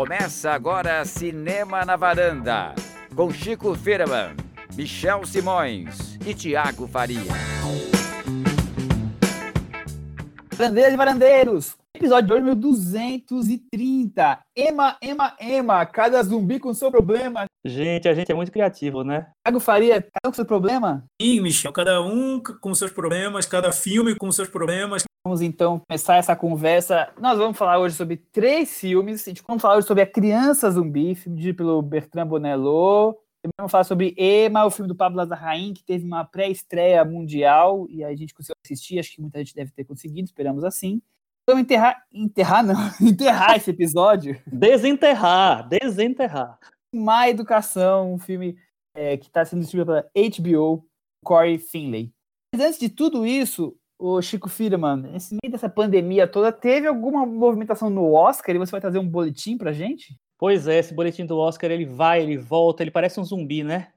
Começa agora Cinema na Varanda, com Chico Firman, Michel Simões e Tiago Faria. Varandeiras e varandeiros, episódio de hoje, 1230. Ema, ema, ema, cada zumbi com seu problema. Gente, a gente é muito criativo, né? Tiago Faria, cada um com seu problema? Sim, Michel, cada um com seus problemas, cada filme com seus problemas. Vamos então começar essa conversa. Nós vamos falar hoje sobre três filmes. A gente vamos falar hoje sobre A Criança Zumbi, filme dirigido pelo Bertrand Bonello. Também vamos falar sobre Ema, o filme do Pablo Lazarrain, que teve uma pré-estreia mundial e a gente conseguiu assistir. Acho que muita gente deve ter conseguido, esperamos assim. Vamos enterrar, enterrar não, enterrar esse episódio. Desenterrar, desenterrar. Má Educação, um filme é, que está sendo distribuído pela HBO, Corey Finlay. Mas antes de tudo isso, o Chico Firman, nesse meio dessa pandemia toda, teve alguma movimentação no Oscar e você vai trazer um boletim pra gente? Pois é, esse boletim do Oscar, ele vai, ele volta, ele parece um zumbi, né?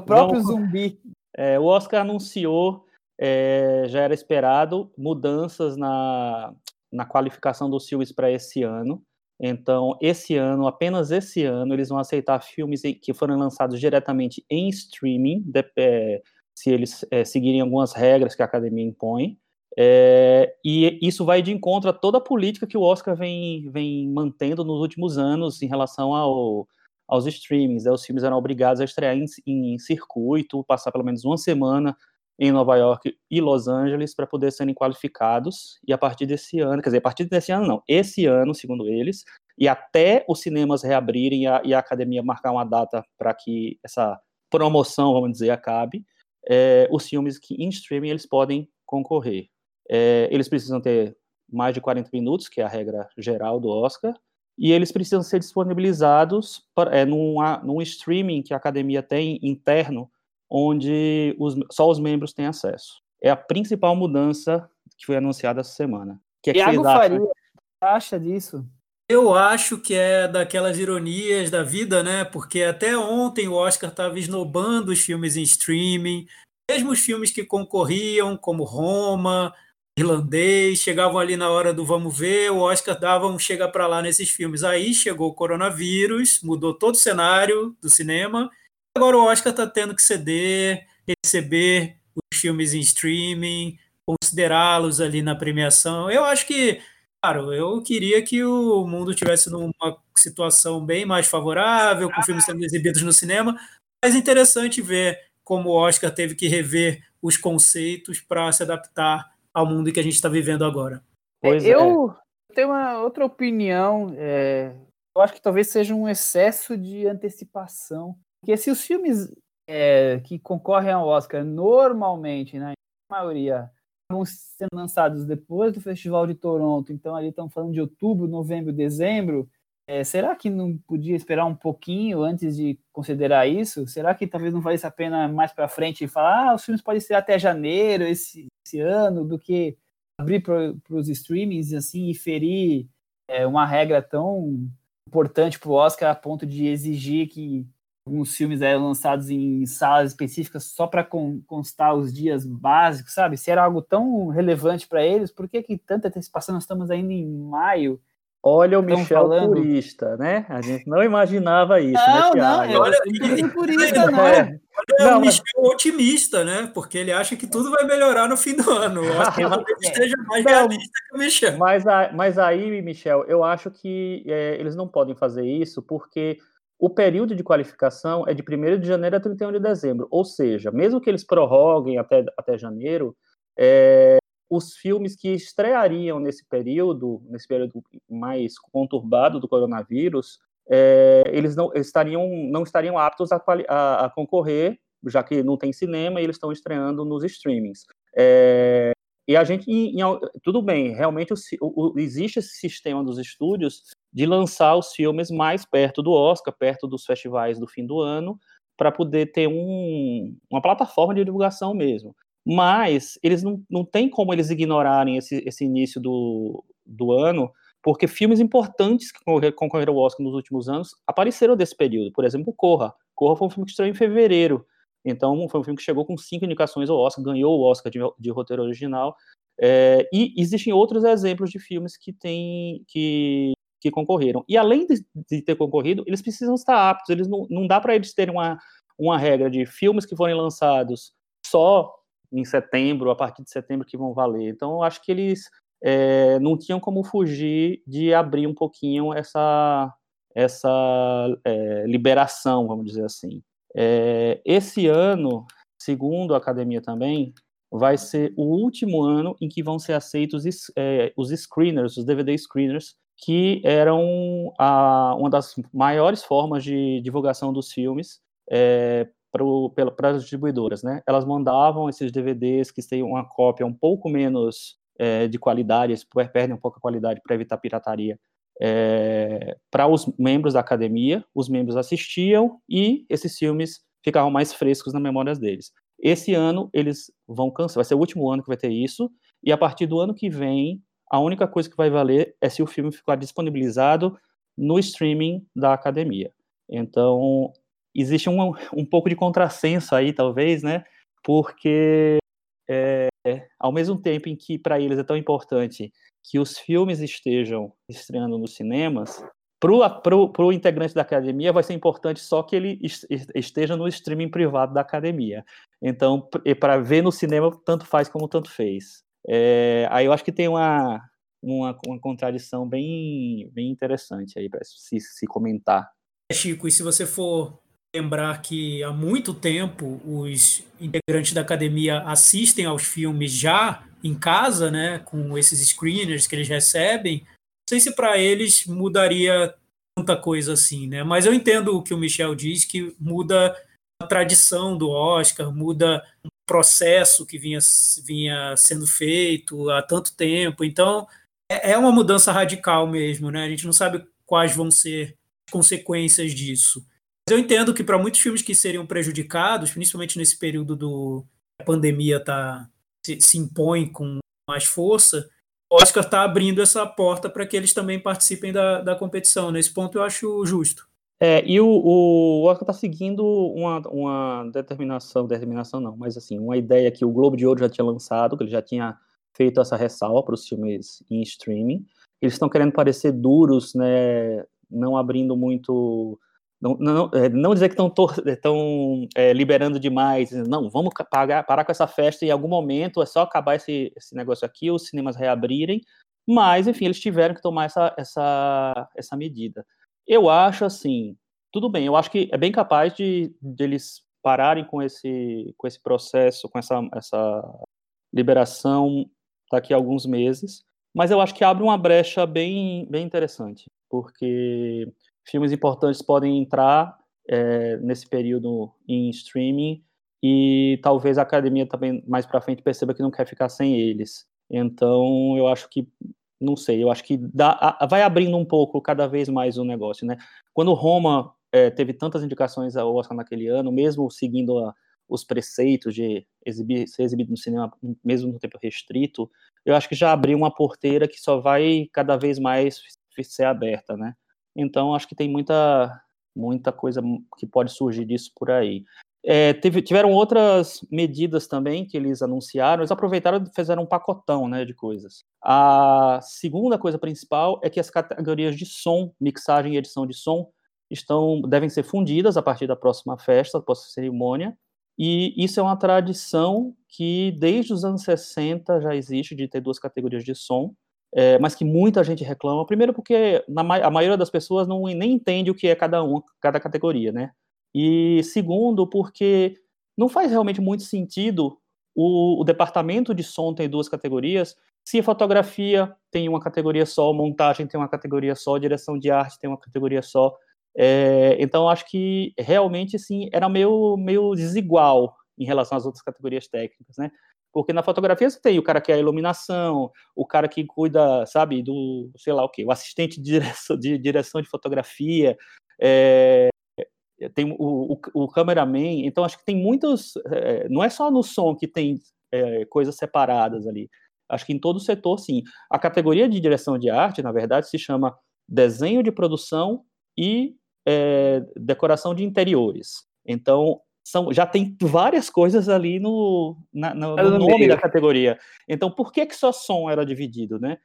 O próprio Bom, zumbi. É, o Oscar anunciou, é, já era esperado, mudanças na, na qualificação dos filmes para esse ano. Então, esse ano, apenas esse ano, eles vão aceitar filmes que foram lançados diretamente em streaming, de, é, se eles é, seguirem algumas regras que a academia impõe. É, e isso vai de encontro a toda a política que o Oscar vem, vem mantendo nos últimos anos em relação ao, aos streamings. Né? Os filmes eram obrigados a estrear em, em, circuito, passar pelo menos uma semana em Nova York e Los Angeles para poder serem qualificados. E a partir desse ano, quer dizer, a partir desse ano não, esse ano, segundo eles, e até os cinemas reabrirem e a, e a academia marcar uma data para que essa promoção, vamos dizer, acabe, é, os filmes que em streaming eles podem concorrer. É, eles precisam ter mais de 40 minutos, que é a regra geral do Oscar, e eles precisam ser disponibilizados para, é, num, num streaming que a academia tem interno, onde os, só os membros têm acesso. É a principal mudança que foi anunciada essa semana. Que é que Iago Faria, acha disso? Eu acho que é daquelas ironias da vida, né? Porque até ontem o Oscar estava esnobando os filmes em streaming, mesmo os filmes que concorriam, como Roma, Irlandês, chegavam ali na hora do vamos ver, o Oscar dava um chega para lá nesses filmes. Aí chegou o coronavírus, mudou todo o cenário do cinema. Agora o Oscar está tendo que ceder, receber os filmes em streaming, considerá-los ali na premiação. Eu acho que Claro, eu queria que o mundo tivesse numa situação bem mais favorável, com filmes sendo exibidos no cinema, mas interessante ver como o Oscar teve que rever os conceitos para se adaptar ao mundo que a gente está vivendo agora. Pois eu é. tenho uma outra opinião. É, eu acho que talvez seja um excesso de antecipação. Porque se os filmes é, que concorrem ao Oscar normalmente, na né, maioria, vão sendo lançados depois do Festival de Toronto, então ali estão falando de outubro, novembro, dezembro. É, será que não podia esperar um pouquinho antes de considerar isso? Será que talvez não valesse a pena mais para frente e falar, ah, os filmes podem ser até janeiro esse, esse ano, do que abrir para os streamings assim e ferir é, uma regra tão importante para o Oscar a ponto de exigir que alguns filmes eram lançados em salas específicas só para constar os dias básicos, sabe? Se era algo tão relevante para eles, por que, que tanta antecipação? Nós estamos ainda em maio. Olha o Michel falando... purista, né? A gente não imaginava isso, não, né, Não, eu, olha, não purista, não. É. Olha não, o Michel mas... otimista, né? Porque ele acha que tudo vai melhorar no fim do ano. Eu acho que ele esteja mais não, realista que o Michel. Mas, mas aí, Michel, eu acho que é, eles não podem fazer isso porque o período de qualificação é de 1 de janeiro a 31 de dezembro, ou seja, mesmo que eles prorroguem até, até janeiro, é, os filmes que estreariam nesse período, nesse período mais conturbado do coronavírus, é, eles não estariam, não estariam aptos a, a, a, concorrer, já que não tem cinema e eles estão estreando nos streamings. É, e a gente, em, em, tudo bem, realmente o, o, existe esse sistema dos estúdios de lançar os filmes mais perto do Oscar, perto dos festivais do fim do ano, para poder ter um, uma plataforma de divulgação mesmo. Mas eles não, não tem como eles ignorarem esse, esse início do, do ano, porque filmes importantes que concorreram ao Oscar nos últimos anos apareceram desse período. Por exemplo, Corra. Corra foi um filme que estreou em fevereiro. Então, foi um filme que chegou com cinco indicações ao Oscar, ganhou o Oscar de, de roteiro original. É, e existem outros exemplos de filmes que têm que que concorreram. E além de, de ter concorrido, eles precisam estar aptos, eles não, não dá para eles terem uma, uma regra de filmes que forem lançados só em setembro, a partir de setembro que vão valer. Então, eu acho que eles é, não tinham como fugir de abrir um pouquinho essa, essa é, liberação, vamos dizer assim. É, esse ano, segundo a academia também, vai ser o último ano em que vão ser aceitos é, os screeners, os DVD screeners, que eram a, uma das maiores formas de divulgação dos filmes é, para as distribuidoras. Né? Elas mandavam esses DVDs que têm uma cópia um pouco menos é, de qualidade, eles perdem um pouco a qualidade para evitar pirataria, é, para os membros da academia, os membros assistiam e esses filmes ficavam mais frescos na memória deles. Esse ano eles vão cancelar, vai ser o último ano que vai ter isso, e a partir do ano que vem, a única coisa que vai valer é se o filme ficar disponibilizado no streaming da academia. Então, existe um, um pouco de contrassenso aí, talvez, né? Porque é, ao mesmo tempo em que para eles é tão importante que os filmes estejam estreando nos cinemas, para o integrante da academia vai ser importante só que ele esteja no streaming privado da academia. Então, para ver no cinema, tanto faz como tanto fez. É, aí eu acho que tem uma, uma, uma contradição bem, bem interessante aí para se, se comentar. É, Chico, e se você for lembrar que há muito tempo os integrantes da academia assistem aos filmes já em casa, né, com esses screeners que eles recebem, sei se para eles mudaria tanta coisa assim, né? Mas eu entendo o que o Michel diz, que muda a tradição do Oscar, muda o processo que vinha, vinha sendo feito há tanto tempo. Então, é, é uma mudança radical mesmo, né? A gente não sabe quais vão ser as consequências disso. Mas eu entendo que para muitos filmes que seriam prejudicados, principalmente nesse período do a pandemia tá, se, se impõe com mais força, o Oscar está abrindo essa porta para que eles também participem da, da competição. Nesse ponto eu acho justo. É, e o, o Oscar está seguindo uma, uma determinação, determinação não, mas assim, uma ideia que o Globo de Ouro já tinha lançado, que ele já tinha feito essa ressalva para os filmes em streaming. Eles estão querendo parecer duros, né, não abrindo muito não, não, é, não dizer que estão é, liberando demais, não, vamos pagar, parar com essa festa em algum momento, é só acabar esse, esse negócio aqui, os cinemas reabrirem, mas, enfim, eles tiveram que tomar essa, essa, essa medida. Eu acho, assim, tudo bem, eu acho que é bem capaz de, de eles pararem com esse, com esse processo, com essa, essa liberação daqui a alguns meses, mas eu acho que abre uma brecha bem, bem interessante, porque filmes importantes podem entrar é, nesse período em streaming e talvez a academia também mais para frente perceba que não quer ficar sem eles. Então, eu acho que não sei, eu acho que dá, vai abrindo um pouco cada vez mais o negócio, né? Quando Roma é, teve tantas indicações ao Oscar naquele ano, mesmo seguindo a, os preceitos de exibir, ser exibido no cinema, mesmo no tempo restrito, eu acho que já abriu uma porteira que só vai cada vez mais ser aberta, né? Então, acho que tem muita, muita coisa que pode surgir disso por aí. É, teve, tiveram outras medidas também que eles anunciaram, eles aproveitaram e fizeram um pacotão né, de coisas. A segunda coisa principal é que as categorias de som, mixagem e edição de som, estão devem ser fundidas a partir da próxima festa, da próxima cerimônia, e isso é uma tradição que desde os anos 60 já existe de ter duas categorias de som, é, mas que muita gente reclama. Primeiro, porque na, a maioria das pessoas não nem entende o que é cada um, cada categoria, né? E segundo, porque não faz realmente muito sentido o, o departamento de som ter duas categorias. Se a fotografia tem uma categoria só, montagem tem uma categoria só, direção de arte tem uma categoria só. É, então, acho que realmente, sim, era meio, meio desigual em relação às outras categorias técnicas, né? Porque na fotografia você tem o cara que é a iluminação, o cara que cuida, sabe, do, sei lá o quê, o assistente de direção de, direção de fotografia, é, tem o, o, o, cameraman, então acho que tem muitos, é, não é só no som que tem é, coisas separadas ali, acho que em todo o setor, sim. A categoria de direção de arte, na verdade, se chama desenho de produção e é, decoração de interiores. Então, são, já tem várias coisas ali no, na, no, no nome meio. da categoria. Então, por que, que só som era dividido, né?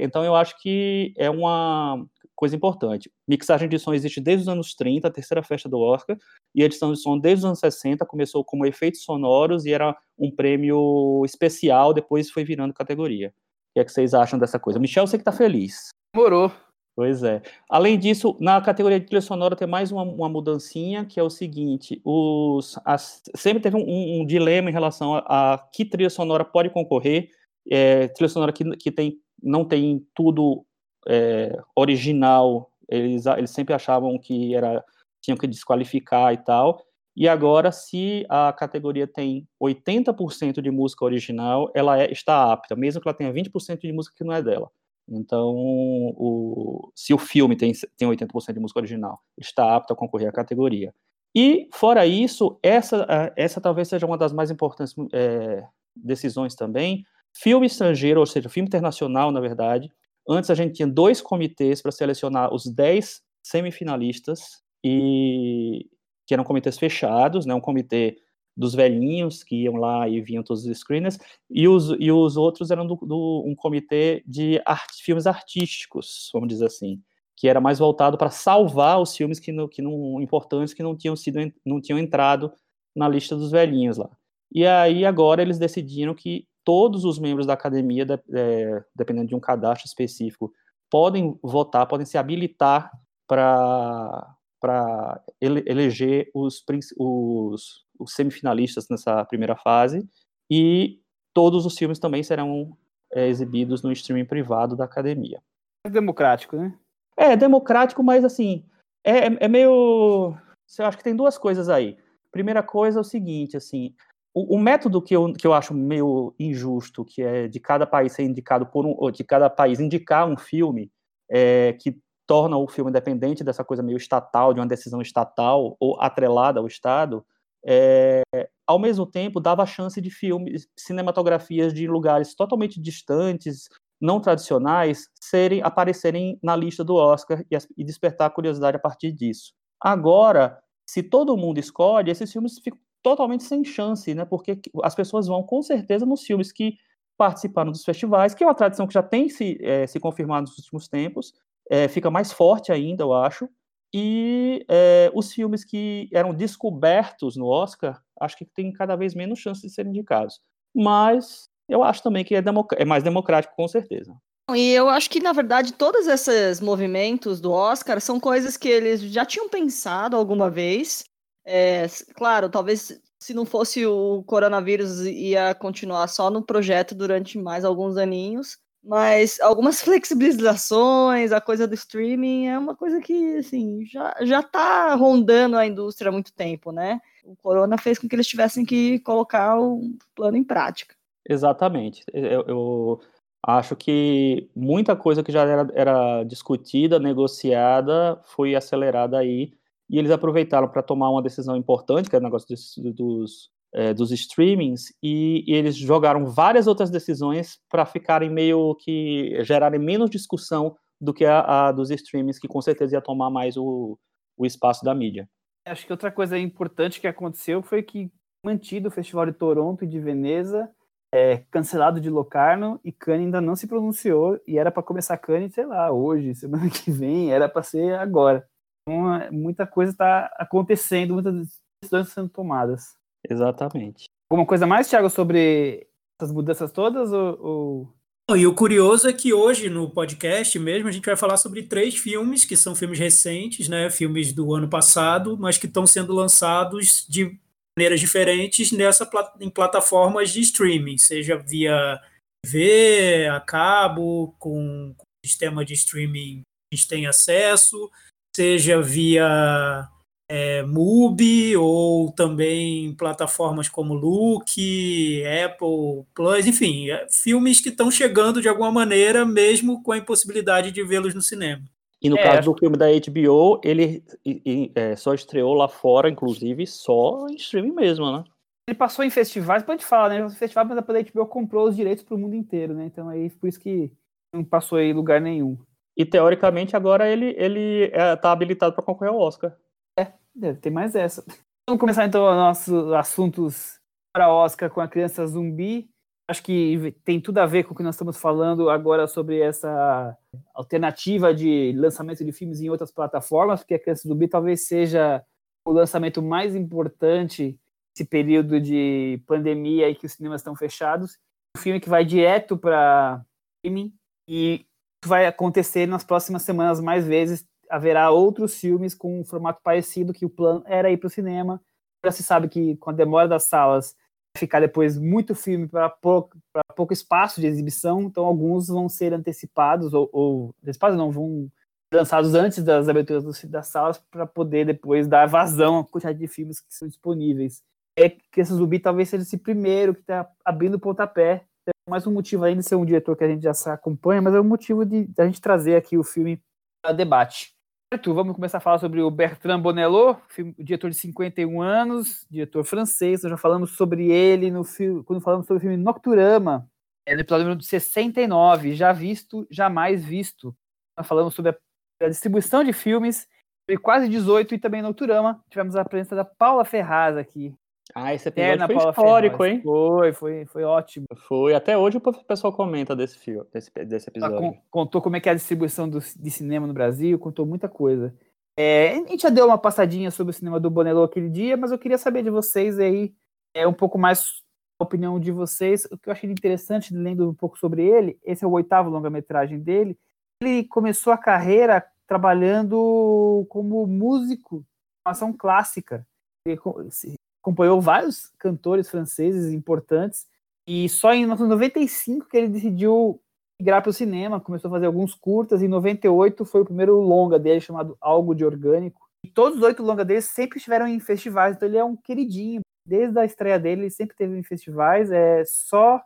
Então eu acho que é uma coisa importante. Mixagem de som existe desde os anos 30, a terceira festa do Oscar, e a edição de som desde os anos 60 começou como efeitos sonoros e era um prêmio especial, depois foi virando categoria. O que é que vocês acham dessa coisa? Michel, você que tá feliz. Morou. Pois é. Além disso, na categoria de trilha sonora tem mais uma, uma mudancinha, que é o seguinte, os, as, sempre teve um, um, dilema em relação a, a, que trilha sonora pode concorrer, é, trilha sonora que, que tem, não tem tudo é, original, eles, eles sempre achavam que era tinham que desqualificar e tal, e agora, se a categoria tem 80% de música original, ela é, está apta, mesmo que ela tenha 20% de música que não é dela. Então, o, se o filme tem, tem 80% de música original, está apto a concorrer à categoria. E, fora isso, essa, essa talvez seja uma das mais importantes é, decisões também. Filme estrangeiro, ou seja, filme internacional, na verdade. Antes a gente tinha dois comitês para selecionar os 10 semifinalistas, e que eram comitês fechados, né, um comitê dos velhinhos que iam lá e vinham todos os screeners, e os, e os outros eram do, do um comitê de art, filmes artísticos, vamos dizer assim, que era mais voltado para salvar os filmes que, no, que não importantes que não tinham sido não tinham entrado na lista dos velhinhos lá. E aí agora eles decidiram que todos os membros da academia, de, é, dependendo de um cadastro específico, podem votar, podem se habilitar para para ele, eleger os, os, os semifinalistas nessa primeira fase e todos os filmes também serão é, exibidos no streaming privado da academia. É democrático, né? É, democrático, mas assim, é, é, é meio. Eu acho que tem duas coisas aí. Primeira coisa é o seguinte, assim, o, método que eu, que eu acho meio injusto, que é de cada país ser indicado por um, ou de cada país indicar um filme é, que torna o filme dependente dessa coisa meio estatal, de uma decisão estatal ou atrelada ao Estado, é, ao mesmo tempo dava a chance de filmes, cinematografias de lugares totalmente distantes, não tradicionais, serem aparecerem na lista do Oscar e, e despertar curiosidade a partir disso. Agora, se todo mundo escolhe, esses filmes ficam totalmente sem chance, né? Porque as pessoas vão com certeza nos filmes que participaram dos festivais, que é uma tradição que já tem se, é, se confirmado nos últimos tempos, é, fica mais forte ainda, eu acho. E é, os filmes que eram descobertos no Oscar, acho que tem cada vez menos chance de serem indicados. Mas eu acho também que é, é mais democrático, com certeza. E eu acho que, na verdade, todos esses movimentos do Oscar são coisas que eles já tinham pensado alguma vez. É, claro, talvez se não fosse o coronavírus ia continuar só no projeto durante mais alguns aninhos. Mas algumas flexibilizações, a coisa do streaming é uma coisa que, assim, já, já tá rondando a indústria há muito tempo, né? O corona fez com que eles tivessem que colocar o plano em prática. Exatamente. Eu, eu acho que muita coisa que já era, era discutida, negociada, foi acelerada aí, e eles aproveitaram para tomar uma decisão importante, que é o negócio dos, dos é, dos streamings e, e, eles jogaram várias outras decisões para ficarem meio que gerarem menos discussão do que a, a, dos streamings, que com certeza ia tomar mais o, o espaço da mídia. Acho que outra coisa importante que aconteceu foi que mantido o Festival de Toronto e de Veneza, é, cancelado de Locarno e Cannes ainda não se pronunciou e era para começar Cannes, sei lá, hoje, semana que vem, era para ser agora. Então, é, muita coisa está acontecendo, muitas decisões sendo tomadas. Exatamente. Alguma coisa mais, Thiago, sobre essas mudanças todas? Ou, ou... E o curioso é que hoje no podcast mesmo a gente vai falar sobre três filmes que são filmes recentes, né? Filmes do ano passado, mas que estão sendo lançados de maneiras diferentes nessa em plataformas de streaming, seja via TV, a cabo, com, com sistema de streaming que a gente tem acesso, seja via é, MUBI ou também plataformas como Look, Apple Plus, enfim, é, filmes que estão chegando de alguma maneira, mesmo com a impossibilidade de vê-los no cinema. E no é, caso do filme da HBO, ele é, só estreou lá fora, inclusive, só em streaming mesmo, né? Ele passou em festivais, pode falar, né? Festival da HBO comprou os direitos para o mundo inteiro, né? Então aí por isso que não passou em lugar nenhum. E teoricamente agora ele ele está é, habilitado para concorrer ao Oscar. Deve ter mais essa. Vamos começar então os nossos assuntos para Oscar com a criança zumbi. acho que tem tudo a ver com o que nós estamos falando agora sobre essa alternativa de lançamento de filmes em outras plataformas, porque a Criança do Bi talvez seja o lançamento mais importante nesse período de pandemia e que os cinemas estão fechados. Um filme que vai direto para streaming e vai acontecer nas próximas semanas mais vezes. Haverá outros filmes com um formato parecido, que o plano era ir para o cinema. Já se sabe que com a demora das salas ficar depois muito filme para pouco, pouco espaço de exibição, então alguns vão ser antecipados, ou, ou antecipados não, vão lançados antes das aberturas das salas para poder depois dar vazão à quantidade de filmes que são disponíveis. É que esse Zumbi talvez seja esse primeiro que está abrindo o pontapé, mais um motivo além de ser um diretor que a gente já acompanha, mas é um motivo de, a gente trazer aqui o filme para debate. Vamos começar a falar sobre o Bertrand Bonello, diretor de 51 anos, diretor francês. Nós já falamos sobre ele no filme, quando falamos sobre o filme Nocturama, é no episódio número 69, já visto, jamais visto. Nós falamos sobre a, a distribuição de filmes, sobre quase 18 e também Nocturama. Tivemos a presença da Paula Ferraz aqui. Ah, esse episódio foi histórico, Ferraz. hein? Foi, foi, foi ótimo. Foi, até hoje o pessoal comenta desse filme, desse, desse episódio. contou como é que é a distribuição do, de cinema no Brasil, contou muita coisa. É, a gente já deu uma passadinha sobre o cinema do Bonello aquele dia, mas eu queria saber de vocês aí, é um pouco mais a opinião de vocês. O que eu achei interessante, lendo um pouco sobre ele, esse é o oitavo longa-metragem dele. Ele começou a carreira trabalhando como músico formação clássica. Ele acompanhou vários cantores franceses importantes e só em 1995 que ele decidiu migrar para o cinema, começou a fazer alguns curtas, em 98 foi o primeiro longa dele chamado Algo de Orgânico. E todos os oito longas dele sempre estiveram em festivais, então ele é um queridinho. Desde a estreia dele, ele sempre teve em festivais, é só o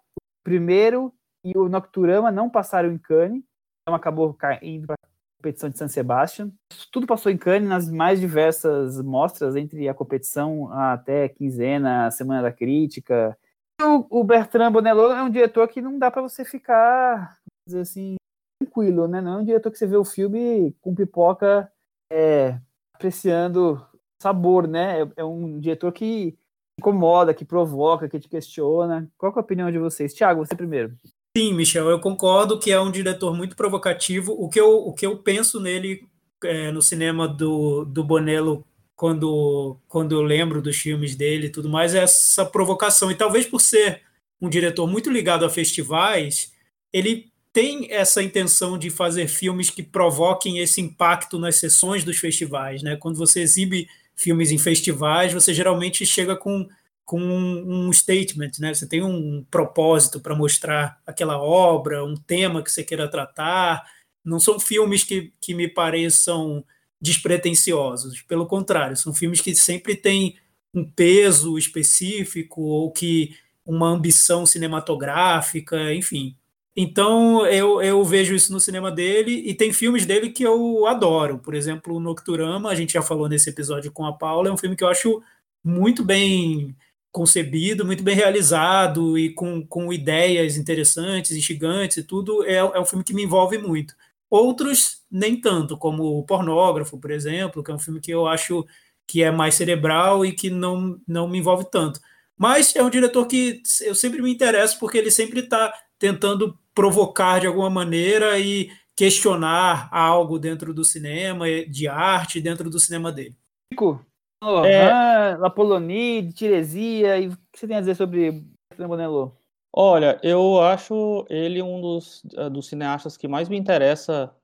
primeiro e o Nocturama não passaram em Cannes, então acabou indo para competição de San Sebastian. Tudo passou em Cannes nas mais diversas mostras, entre a competição até quinzena, semana da crítica. O, o Bertrand Bonello é um diretor que não dá para você ficar, dizer assim, tranquilo, né? Não é um diretor que você vê o filme com pipoca é, apreciando sabor, né? É, é um diretor que incomoda, que provoca, que te questiona. Qual é a opinião de vocês? Tiago, você primeiro. Sim, Michel, eu concordo que é um diretor muito provocativo. O que eu, o que eu penso nele é, no cinema do, do Bonello, quando, quando eu lembro dos filmes dele e tudo mais, é essa provocação. E talvez por ser um diretor muito ligado a festivais, ele tem essa intenção de fazer filmes que provoquem esse impacto nas sessões dos festivais. Né? Quando você exibe filmes em festivais, você geralmente chega com com um statement, né? Você tem um propósito para mostrar aquela obra, um tema que você queira tratar. Não são filmes que, que me pareçam despretensiosos, pelo contrário, são filmes que sempre têm um peso específico ou que uma ambição cinematográfica, enfim. Então eu, eu vejo isso no cinema dele e tem filmes dele que eu adoro. Por exemplo, o Nocturama, a gente já falou nesse episódio com a Paula, é um filme que eu acho muito bem concebido, muito bem realizado e com, com ideias interessantes, instigantes e tudo, é, é um filme que me envolve muito. Outros, nem tanto, como o Pornógrafo, por exemplo, que é um filme que eu acho que é mais cerebral e que não, não me envolve tanto. Mas é um diretor que eu sempre me interesso porque ele sempre está tentando provocar de alguma maneira e questionar algo dentro do cinema, de arte, dentro do cinema dele. Lohan, é... La Polonie, Tiresia, e o que você tem a dizer sobre Bonello? Olha, eu acho ele um dos, eh, dos cineastas que mais me interessa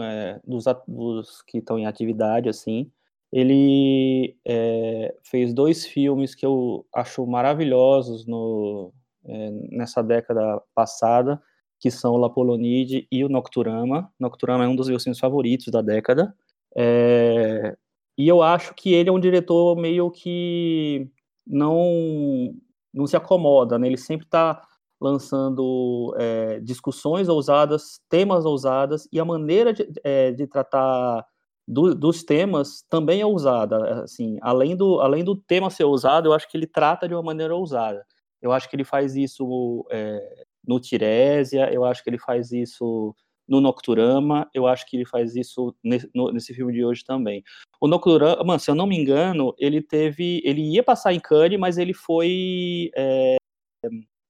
é, dos, dos, que estão em atividade, assim. Ele é, fez dois filmes que eu acho maravilhosos no, é, nessa década passada, que são La Polonide e o Nocturama. Nocturama é um dos meus filmes favoritos da década. É, e eu acho que ele é um diretor meio que não não se acomoda, né? Ele sempre está lançando é, discussões ousadas, temas ousadas, e a maneira de, é, de tratar do, dos temas também é ousada. Assim, além do, além do tema ser ousado, eu acho que ele trata de uma maneira ousada. Eu acho que ele faz isso é, no Tirésia, eu acho que ele faz isso no Nocturama, eu acho que ele faz isso nesse, filme de hoje também. O Nocturama, se eu não me engano, ele teve, ele ia passar em Cannes, mas ele foi, é,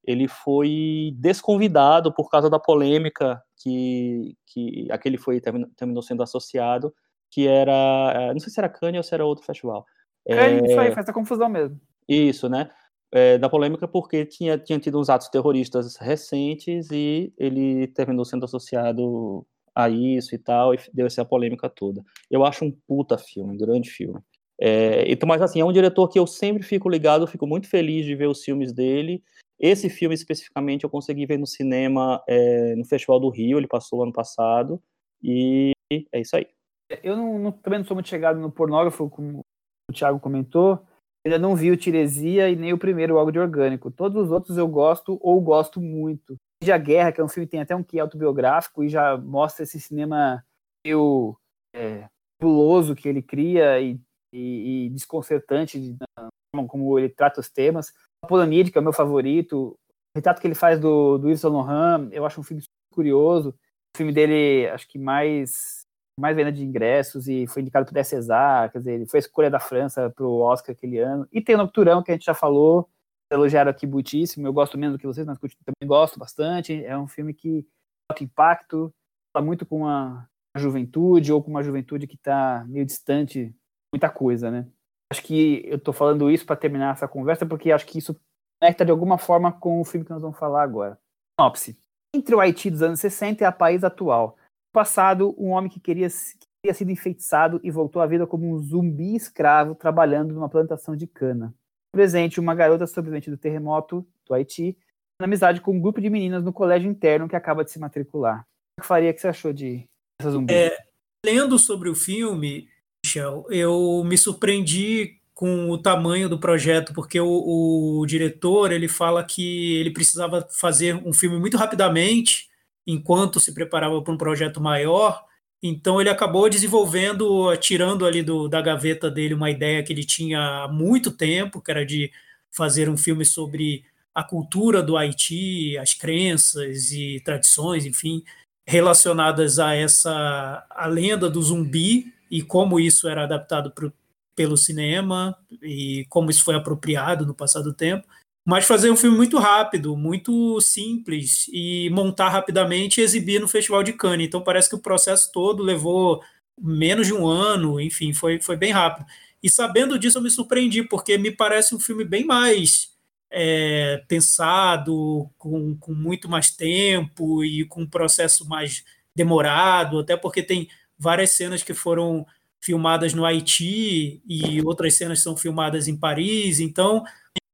ele foi desconvidado por causa da polêmica que, que aquele foi terminou sendo associado, que era, eh, não sei se era Cannes ou se era outro festival. Cannes, é, isso aí, faz essa confusão mesmo. Isso, né? É, da polêmica porque tinha, tinha tido uns atos terroristas recentes e ele terminou sendo associado a isso e tal, e deu essa polêmica toda. Eu acho um puta filme, um grande filme. É, então, mas assim, é um diretor que eu sempre fico ligado, fico muito feliz de ver os filmes dele. Esse filme especificamente eu consegui ver no cinema é, no Festival do Rio, ele passou ano passado, e é isso aí. Eu não, não, também não sou muito chegado no pornógrafo, como o Thiago comentou. Ainda não vi o Tiresia e nem o primeiro, Algo de Orgânico. Todos os outros eu gosto ou gosto muito. A Guerra, que é um filme que tem até um que autobiográfico e já mostra esse cinema meio é, que ele cria e, e, e desconcertante de, como ele trata os temas. A Polonide, que é o meu favorito. O retrato que ele faz do, do Yves Saint Laurent, eu acho um filme curioso. O filme dele, acho que mais mais venda de ingressos e foi indicado para o César, quer dizer, ele foi a escolha da França para o Oscar aquele ano. E tem o Nocturão, que a gente já falou, elogiaram aqui muitíssimo, eu gosto menos do que vocês, mas também gosto bastante. É um filme que tem impacto, fala muito com a, juventude ou com uma juventude que está meio distante muita coisa, né? Acho que eu estou falando isso para terminar essa conversa, porque acho que isso conecta de alguma forma com o filme que nós vamos falar agora. Sinopse. Entre o Haiti dos anos 60 e a país atual, passado, um homem que queria, que sido enfeitiçado e voltou à vida como um zumbi escravo trabalhando numa plantação de cana. Presente, uma garota sobrevivente do terremoto do Haiti, na amizade com um grupo de meninas no colégio interno que acaba de se matricular. O que faria que você achou de essa zumbi? É, lendo sobre o filme, Michel, eu me surpreendi com o tamanho do projeto, porque o, o, diretor ele fala que ele precisava fazer um filme muito rapidamente enquanto se preparava para um projeto maior. Então ele acabou desenvolvendo, tirando ali do, da gaveta dele uma ideia que ele tinha há muito tempo, que era de fazer um filme sobre a cultura do Haiti, as crenças e tradições, enfim, relacionadas a essa a lenda do zumbi e como isso era adaptado pro, pelo cinema e como isso foi apropriado no passado do tempo mas fazer um filme muito rápido, muito simples e montar rapidamente e exibir no Festival de Cannes. Então parece que o processo todo levou menos de um ano, enfim, foi, foi bem rápido. E sabendo disso eu me surpreendi, porque me parece um filme bem mais é, pensado, com, com muito mais tempo e com um processo mais demorado, até porque tem várias cenas que foram filmadas no Haiti e outras cenas são filmadas em Paris, então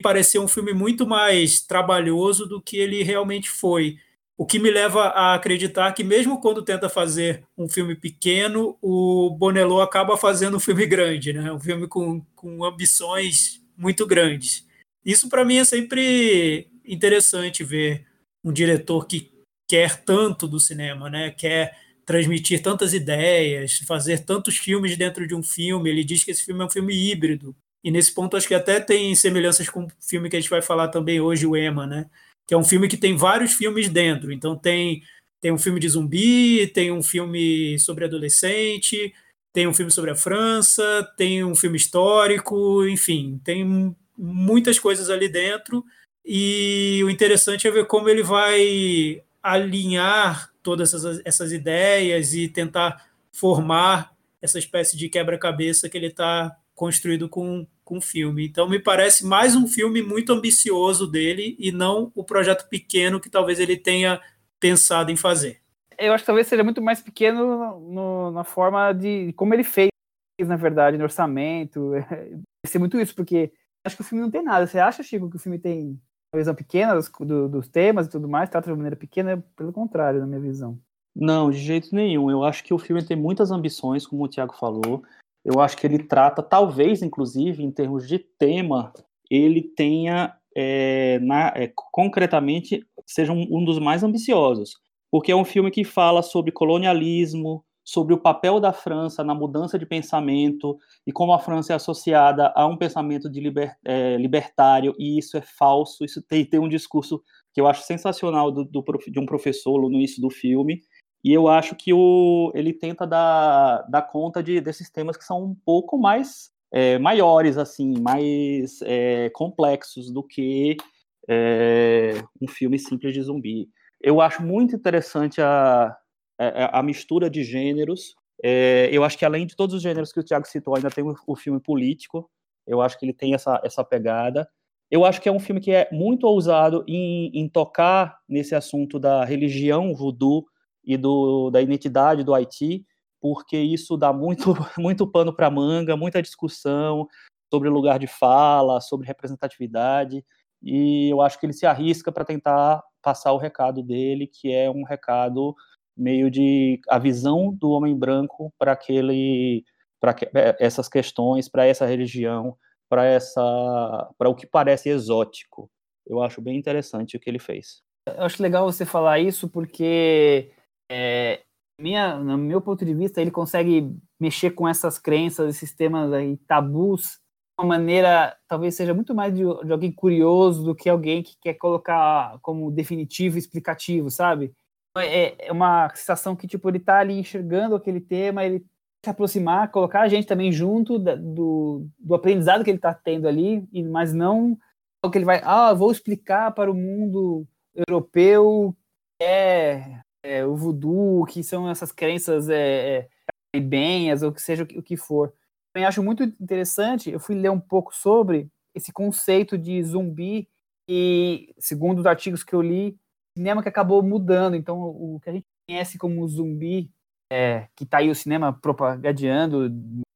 pareceu um filme muito mais trabalhoso do que ele realmente foi. O que me leva a acreditar que, mesmo quando tenta fazer um filme pequeno, o Bonello acaba fazendo um filme grande, né? um filme com, com ambições muito grandes. Isso, para mim, é sempre interessante ver um diretor que quer tanto do cinema, né? quer transmitir tantas ideias, fazer tantos filmes dentro de um filme. Ele diz que esse filme é um filme híbrido. E nesse ponto acho que até tem semelhanças com o filme que a gente vai falar também hoje, o Emma, né? Que é um filme que tem vários filmes dentro. Então tem tem um filme de zumbi, tem um filme sobre adolescente, tem um filme sobre a França, tem um filme histórico, enfim, tem muitas coisas ali dentro. E o interessante é ver como ele vai alinhar todas essas, essas ideias e tentar formar essa espécie de quebra-cabeça que ele está construído com, com o filme. Então, me parece mais um filme muito ambicioso dele e não o projeto pequeno que talvez ele tenha pensado em fazer. Eu acho que talvez seja muito mais pequeno no, na forma de como ele fez, na verdade, no orçamento. Deve ser muito isso, porque acho que o filme não tem nada. Você acha, Chico, que o filme tem uma visão pequena dos, do, dos temas e tudo mais, trata de uma maneira pequena? Pelo contrário, na minha visão. Não, de jeito nenhum. Eu acho que o filme tem muitas ambições, como o Tiago falou. Eu acho que ele trata, talvez, inclusive, em termos de tema, ele tenha, é, na, é, concretamente, seja um, um dos mais ambiciosos. Porque é um filme que fala sobre colonialismo, sobre o papel da França na mudança de pensamento e como a França é associada a um pensamento de liber, é, libertário, e isso é falso. Isso tem, tem um discurso que eu acho sensacional do, do, de um professor no início do filme, e eu acho que o, ele tenta dar, dar conta de, desses temas que são um pouco mais é, maiores, assim, mais é, complexos do que é, um filme simples de zumbi. Eu acho muito interessante a, a, a mistura de gêneros. É, eu acho que além de todos os gêneros que o Thiago citou, ainda tem o, o filme político. Eu acho que ele tem essa, essa pegada. Eu acho que é um filme que é muito ousado em, em tocar nesse assunto da religião voodoo e do, da identidade do Haiti, porque isso dá muito, muito pano para manga, muita discussão sobre lugar de fala, sobre representatividade, e eu acho que ele se arrisca para tentar passar o recado dele, que é um recado meio de a visão do homem branco para aquele para é, essas questões, para essa religião, para essa para o que parece exótico. Eu acho bem interessante o que ele fez. Eu acho legal você falar isso porque é, minha, no meu ponto de vista, ele consegue mexer com essas crenças, esses temas aí, tabus, de uma maneira, talvez seja muito mais de, de alguém curioso do que alguém que quer colocar como definitivo explicativo, sabe? É, é uma sensação que, tipo, ele tá ali enxergando aquele tema, ele se aproximar, colocar a gente também junto da, do, do aprendizado que ele está tendo ali, mas não o que ele vai, ah, vou explicar para o mundo europeu é, é o voodoo, que são essas crenças é, é, caribenhas, ou que seja o que for. Também acho muito interessante, eu fui ler um pouco sobre esse conceito de zumbi e, segundo os artigos que eu li, cinema que acabou mudando. Então, o que a gente conhece como zumbi é, que está aí o cinema propagandeando,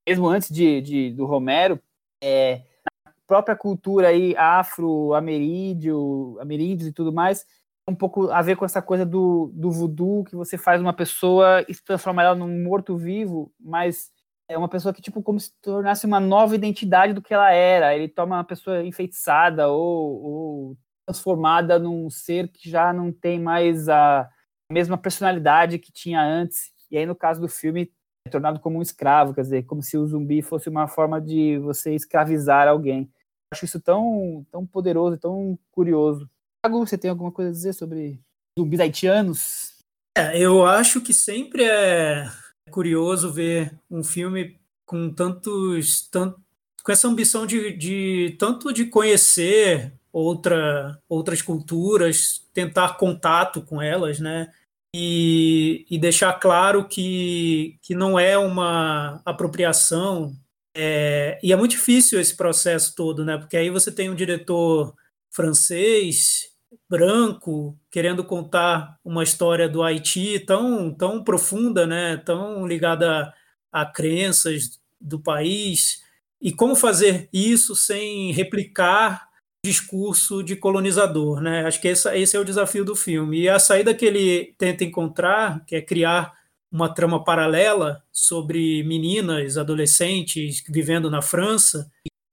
mesmo antes de, de do Romero, é, a própria cultura aí afro-ameríndio, ameríndios e tudo mais, um pouco a ver com essa coisa do, do voodoo, que você faz uma pessoa e transforma ela num morto-vivo, mas é uma pessoa que, tipo, como se tornasse uma nova identidade do que ela era. Ele toma uma pessoa enfeitiçada ou, ou transformada num ser que já não tem mais a mesma personalidade que tinha antes. E aí, no caso do filme, é tornado como um escravo, quer dizer, como se o zumbi fosse uma forma de você escravizar alguém. Acho isso tão, tão poderoso, tão curioso. Thiago, você tem alguma coisa a dizer sobre zumbis haitianos? É, eu acho que sempre é curioso ver um filme com tantos, tanto, com essa ambição de, de tanto de conhecer outra, outras culturas, tentar contato com elas, né? e, e deixar claro que, que não é uma apropriação. É, e é muito difícil esse processo todo, né? Porque aí você tem um diretor francês, branco, querendo contar uma história do Haiti tão, tão profunda, né? Tão ligada a, a crenças do país. E como fazer isso sem replicar discurso de colonizador, né? Acho que esse, é o desafio do filme. E a saída que ele tenta encontrar, que é criar uma trama paralela sobre meninas, adolescentes vivendo na França,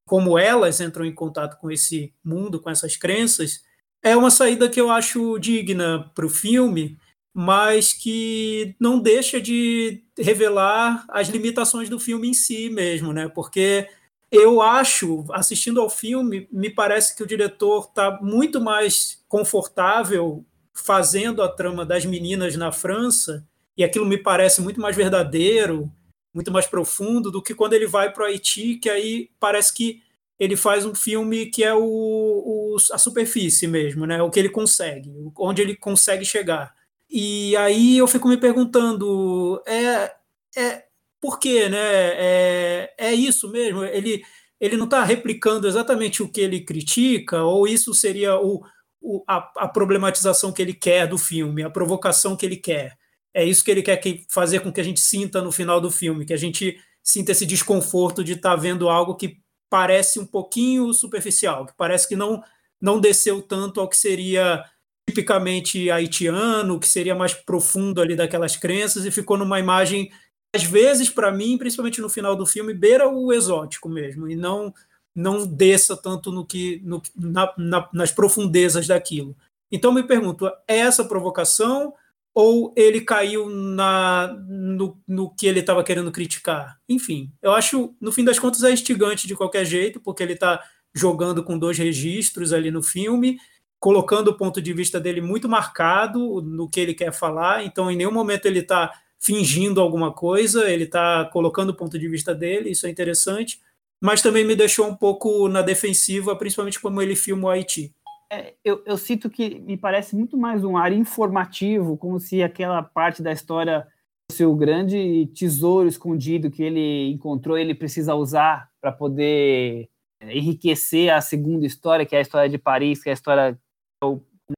como elas entram em contato com esse mundo, com essas crenças, é uma saída que eu acho digna para o filme, mas que não deixa de revelar as limitações do filme em si mesmo, né? Porque eu acho, assistindo ao filme, me parece que o diretor está muito mais confortável fazendo a trama das meninas na França, e aquilo me parece muito mais verdadeiro, muito mais profundo do que quando ele vai para o Haiti, que aí parece que ele faz um filme que é o, o, a superfície mesmo, né? o que ele consegue, onde ele consegue chegar. E aí eu fico me perguntando, é, é por quê, né? É, é isso mesmo? Ele, ele não está replicando exatamente o que ele critica, ou isso seria o, o a, a, problematização que ele quer do filme, a provocação que ele quer? É isso que ele quer que, fazer com que a gente sinta no final do filme, que a gente sinta esse desconforto de estar tá vendo algo que parece um pouquinho superficial, que parece que não, não desceu tanto ao que seria tipicamente haitiano, que seria mais profundo ali daquelas crenças e ficou numa imagem às vezes, para mim, principalmente no final do filme, beira o exótico mesmo, e não não desça tanto no que no, na, na, nas profundezas daquilo. Então me pergunto, é essa provocação ou ele caiu na, no, no que ele estava querendo criticar? Enfim, eu acho, no fim das contas, é instigante de qualquer jeito, porque ele está jogando com dois registros ali no filme, colocando o ponto de vista dele muito marcado no que ele quer falar, então em nenhum momento ele está fingindo alguma coisa, ele está colocando o ponto de vista dele, isso é interessante, mas também me deixou um pouco na defensiva, principalmente como ele filma o Haiti. É, eu, eu sinto que me parece muito mais um ar informativo, como se aquela parte da história fosse o grande tesouro escondido que ele encontrou, ele precisa usar para poder é, enriquecer a segunda história, que é a história de Paris, que é a história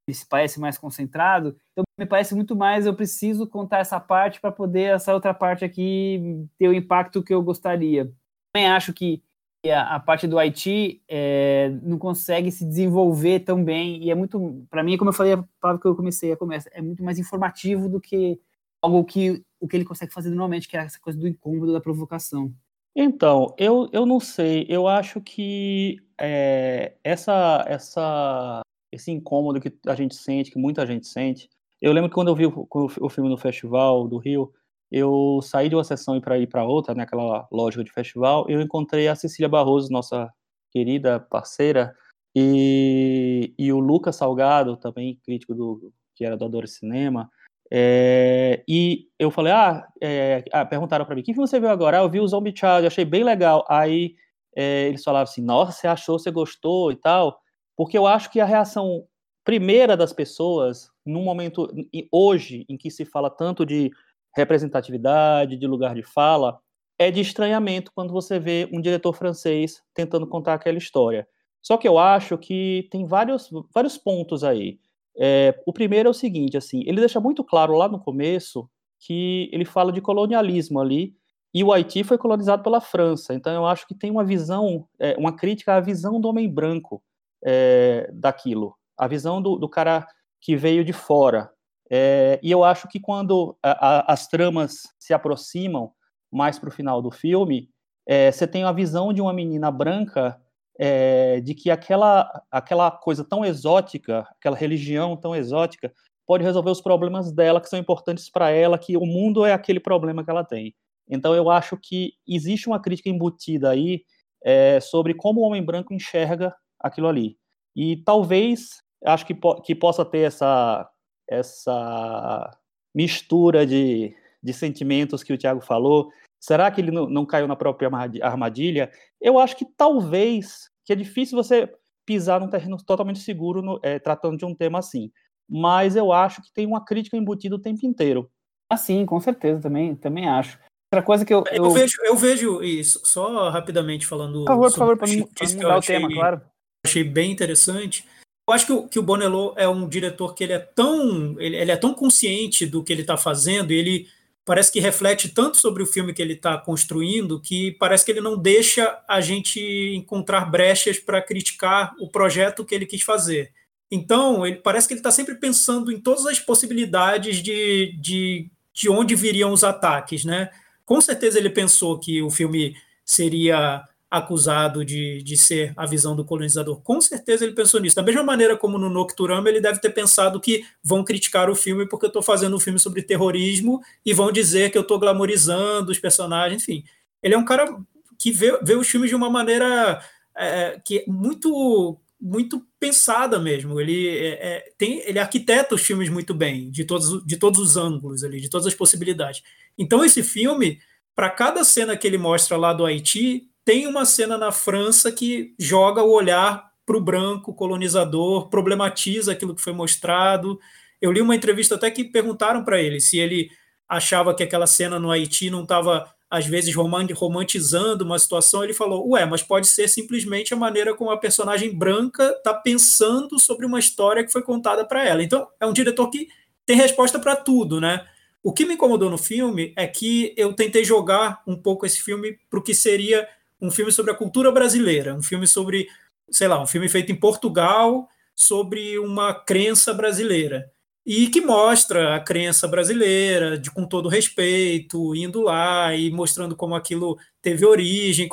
que se parece mais concentrado. Então, me parece muito mais eu preciso contar essa parte para poder essa outra parte aqui ter o impacto que eu gostaria. Também acho que a, a parte do Haiti é, não consegue se desenvolver tão bem e é muito, para mim, como eu falei, a palavra que eu comecei a é muito mais informativo do que algo que o que ele consegue fazer normalmente, que é essa coisa do incômodo, da provocação. Então, eu, eu não sei. Eu acho que é, essa, essa, esse incômodo que a gente sente, que muita gente sente. Eu lembro que quando eu vi o, o filme no festival do Rio, eu saí de uma sessão para ir para outra, naquela né, lógica de festival, eu encontrei a Cecília Barroso, nossa querida parceira, e, e o Lucas Salgado, também crítico do que era do Adoro Cinema, é, e eu falei, ah, é, ah perguntaram para mim, o que você viu agora? Ah, eu vi o Zombie Child, achei bem legal. Aí é, eles falavam assim, nossa, você achou, você gostou e tal, porque eu acho que a reação primeira das pessoas, num momento, hoje, em que se fala tanto de representatividade, de lugar de fala, é de estranhamento quando você vê um diretor francês tentando contar aquela história. Só que eu acho que tem vários, vários pontos aí. É, o primeiro é o seguinte, assim, ele deixa muito claro lá no começo que ele fala de colonialismo ali, e o Haiti foi colonizado pela França. Então eu acho que tem uma visão, é, uma crítica à visão do homem branco é, daquilo, a visão do, do, cara que veio de fora. É, e eu acho que quando a, a, as tramas se aproximam mais para o final do filme, é, você tem a visão de uma menina branca é, de que aquela, aquela coisa tão exótica, aquela religião tão exótica, pode resolver os problemas dela que são importantes para ela, que o mundo é aquele problema que ela tem. Então eu acho que existe uma crítica embutida aí é, sobre como o homem branco enxerga aquilo ali. E talvez, acho que, po que possa ter essa, essa mistura de, de sentimentos que o Tiago falou. Será que ele não, não caiu na própria armadilha? Eu acho que talvez que é difícil você pisar num terreno totalmente seguro no, é, tratando de um tema assim. Mas eu acho que tem uma crítica embutida o tempo inteiro. Ah, sim, com certeza, também, também acho. Outra coisa que eu. Eu, eu vejo, eu vejo isso, só rapidamente falando. Por favor, por favor, para mudar o tema, claro. Achei bem interessante. Eu acho que o, que o Bonello é um diretor que ele é tão. Ele, ele é tão consciente do que ele está fazendo, ele parece que reflete tanto sobre o filme que ele está construindo que parece que ele não deixa a gente encontrar brechas para criticar o projeto que ele quis fazer. Então, ele parece que ele está sempre pensando em todas as possibilidades de, de, de onde viriam os ataques, né? Com certeza ele pensou que o filme seria acusado de, de ser a visão do colonizador. Com certeza ele pensou nisso. Da mesma maneira como no Nocturama, ele deve ter pensado que vão criticar o filme porque eu estou fazendo um filme sobre terrorismo e vão dizer que eu estou glamorizando os personagens, enfim. Ele é um cara que vê, vê os filmes de uma maneira é, que é muito muito pensada mesmo. Ele é, é, tem, ele arquiteta os filmes muito bem, de todos, de todos os ângulos ali, de todas as possibilidades. Então esse filme, para cada cena que ele mostra lá do Haiti, tem uma cena na França que joga o olhar para o branco colonizador, problematiza aquilo que foi mostrado. Eu li uma entrevista até que perguntaram para ele se ele achava que aquela cena no Haiti não estava, às vezes, romantizando uma situação. Ele falou: Ué, mas pode ser simplesmente a maneira como a personagem branca está pensando sobre uma história que foi contada para ela. Então, é um diretor que tem resposta para tudo, né? O que me incomodou no filme é que eu tentei jogar um pouco esse filme para o que seria um filme sobre a cultura brasileira, um filme sobre, sei lá, um filme feito em Portugal sobre uma crença brasileira e que mostra a crença brasileira, de com todo respeito, indo lá e mostrando como aquilo teve origem.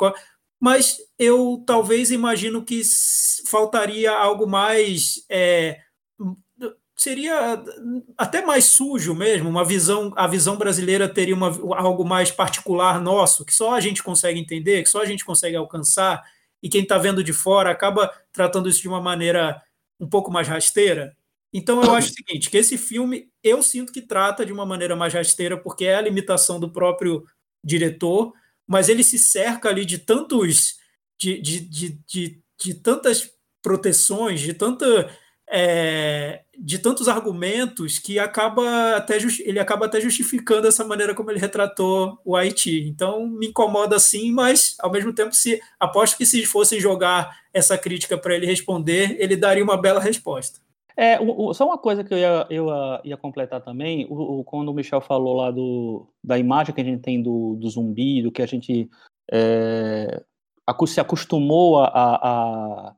Mas eu talvez imagino que faltaria algo mais é, seria até mais sujo mesmo, uma visão, a visão brasileira teria uma, algo mais particular nosso, que só a gente consegue entender, que só a gente consegue alcançar, e quem está vendo de fora acaba tratando isso de uma maneira um pouco mais rasteira. Então eu acho o seguinte, que esse filme eu sinto que trata de uma maneira mais rasteira, porque é a limitação do próprio diretor, mas ele se cerca ali de tantos de, de, de, de, de tantas proteções, de tanta é, de tantos argumentos que acaba até ele acaba até justificando essa maneira como ele retratou o Haiti. Então me incomoda sim, mas ao mesmo tempo se aposto que se fossem jogar essa crítica para ele responder, ele daria uma bela resposta. É, o, o, só uma coisa que eu ia, eu ia, completar também, o, quando o Michel falou lá do, da imagem que a gente tem do, do zumbi, do que a gente é, se acostumou a, a,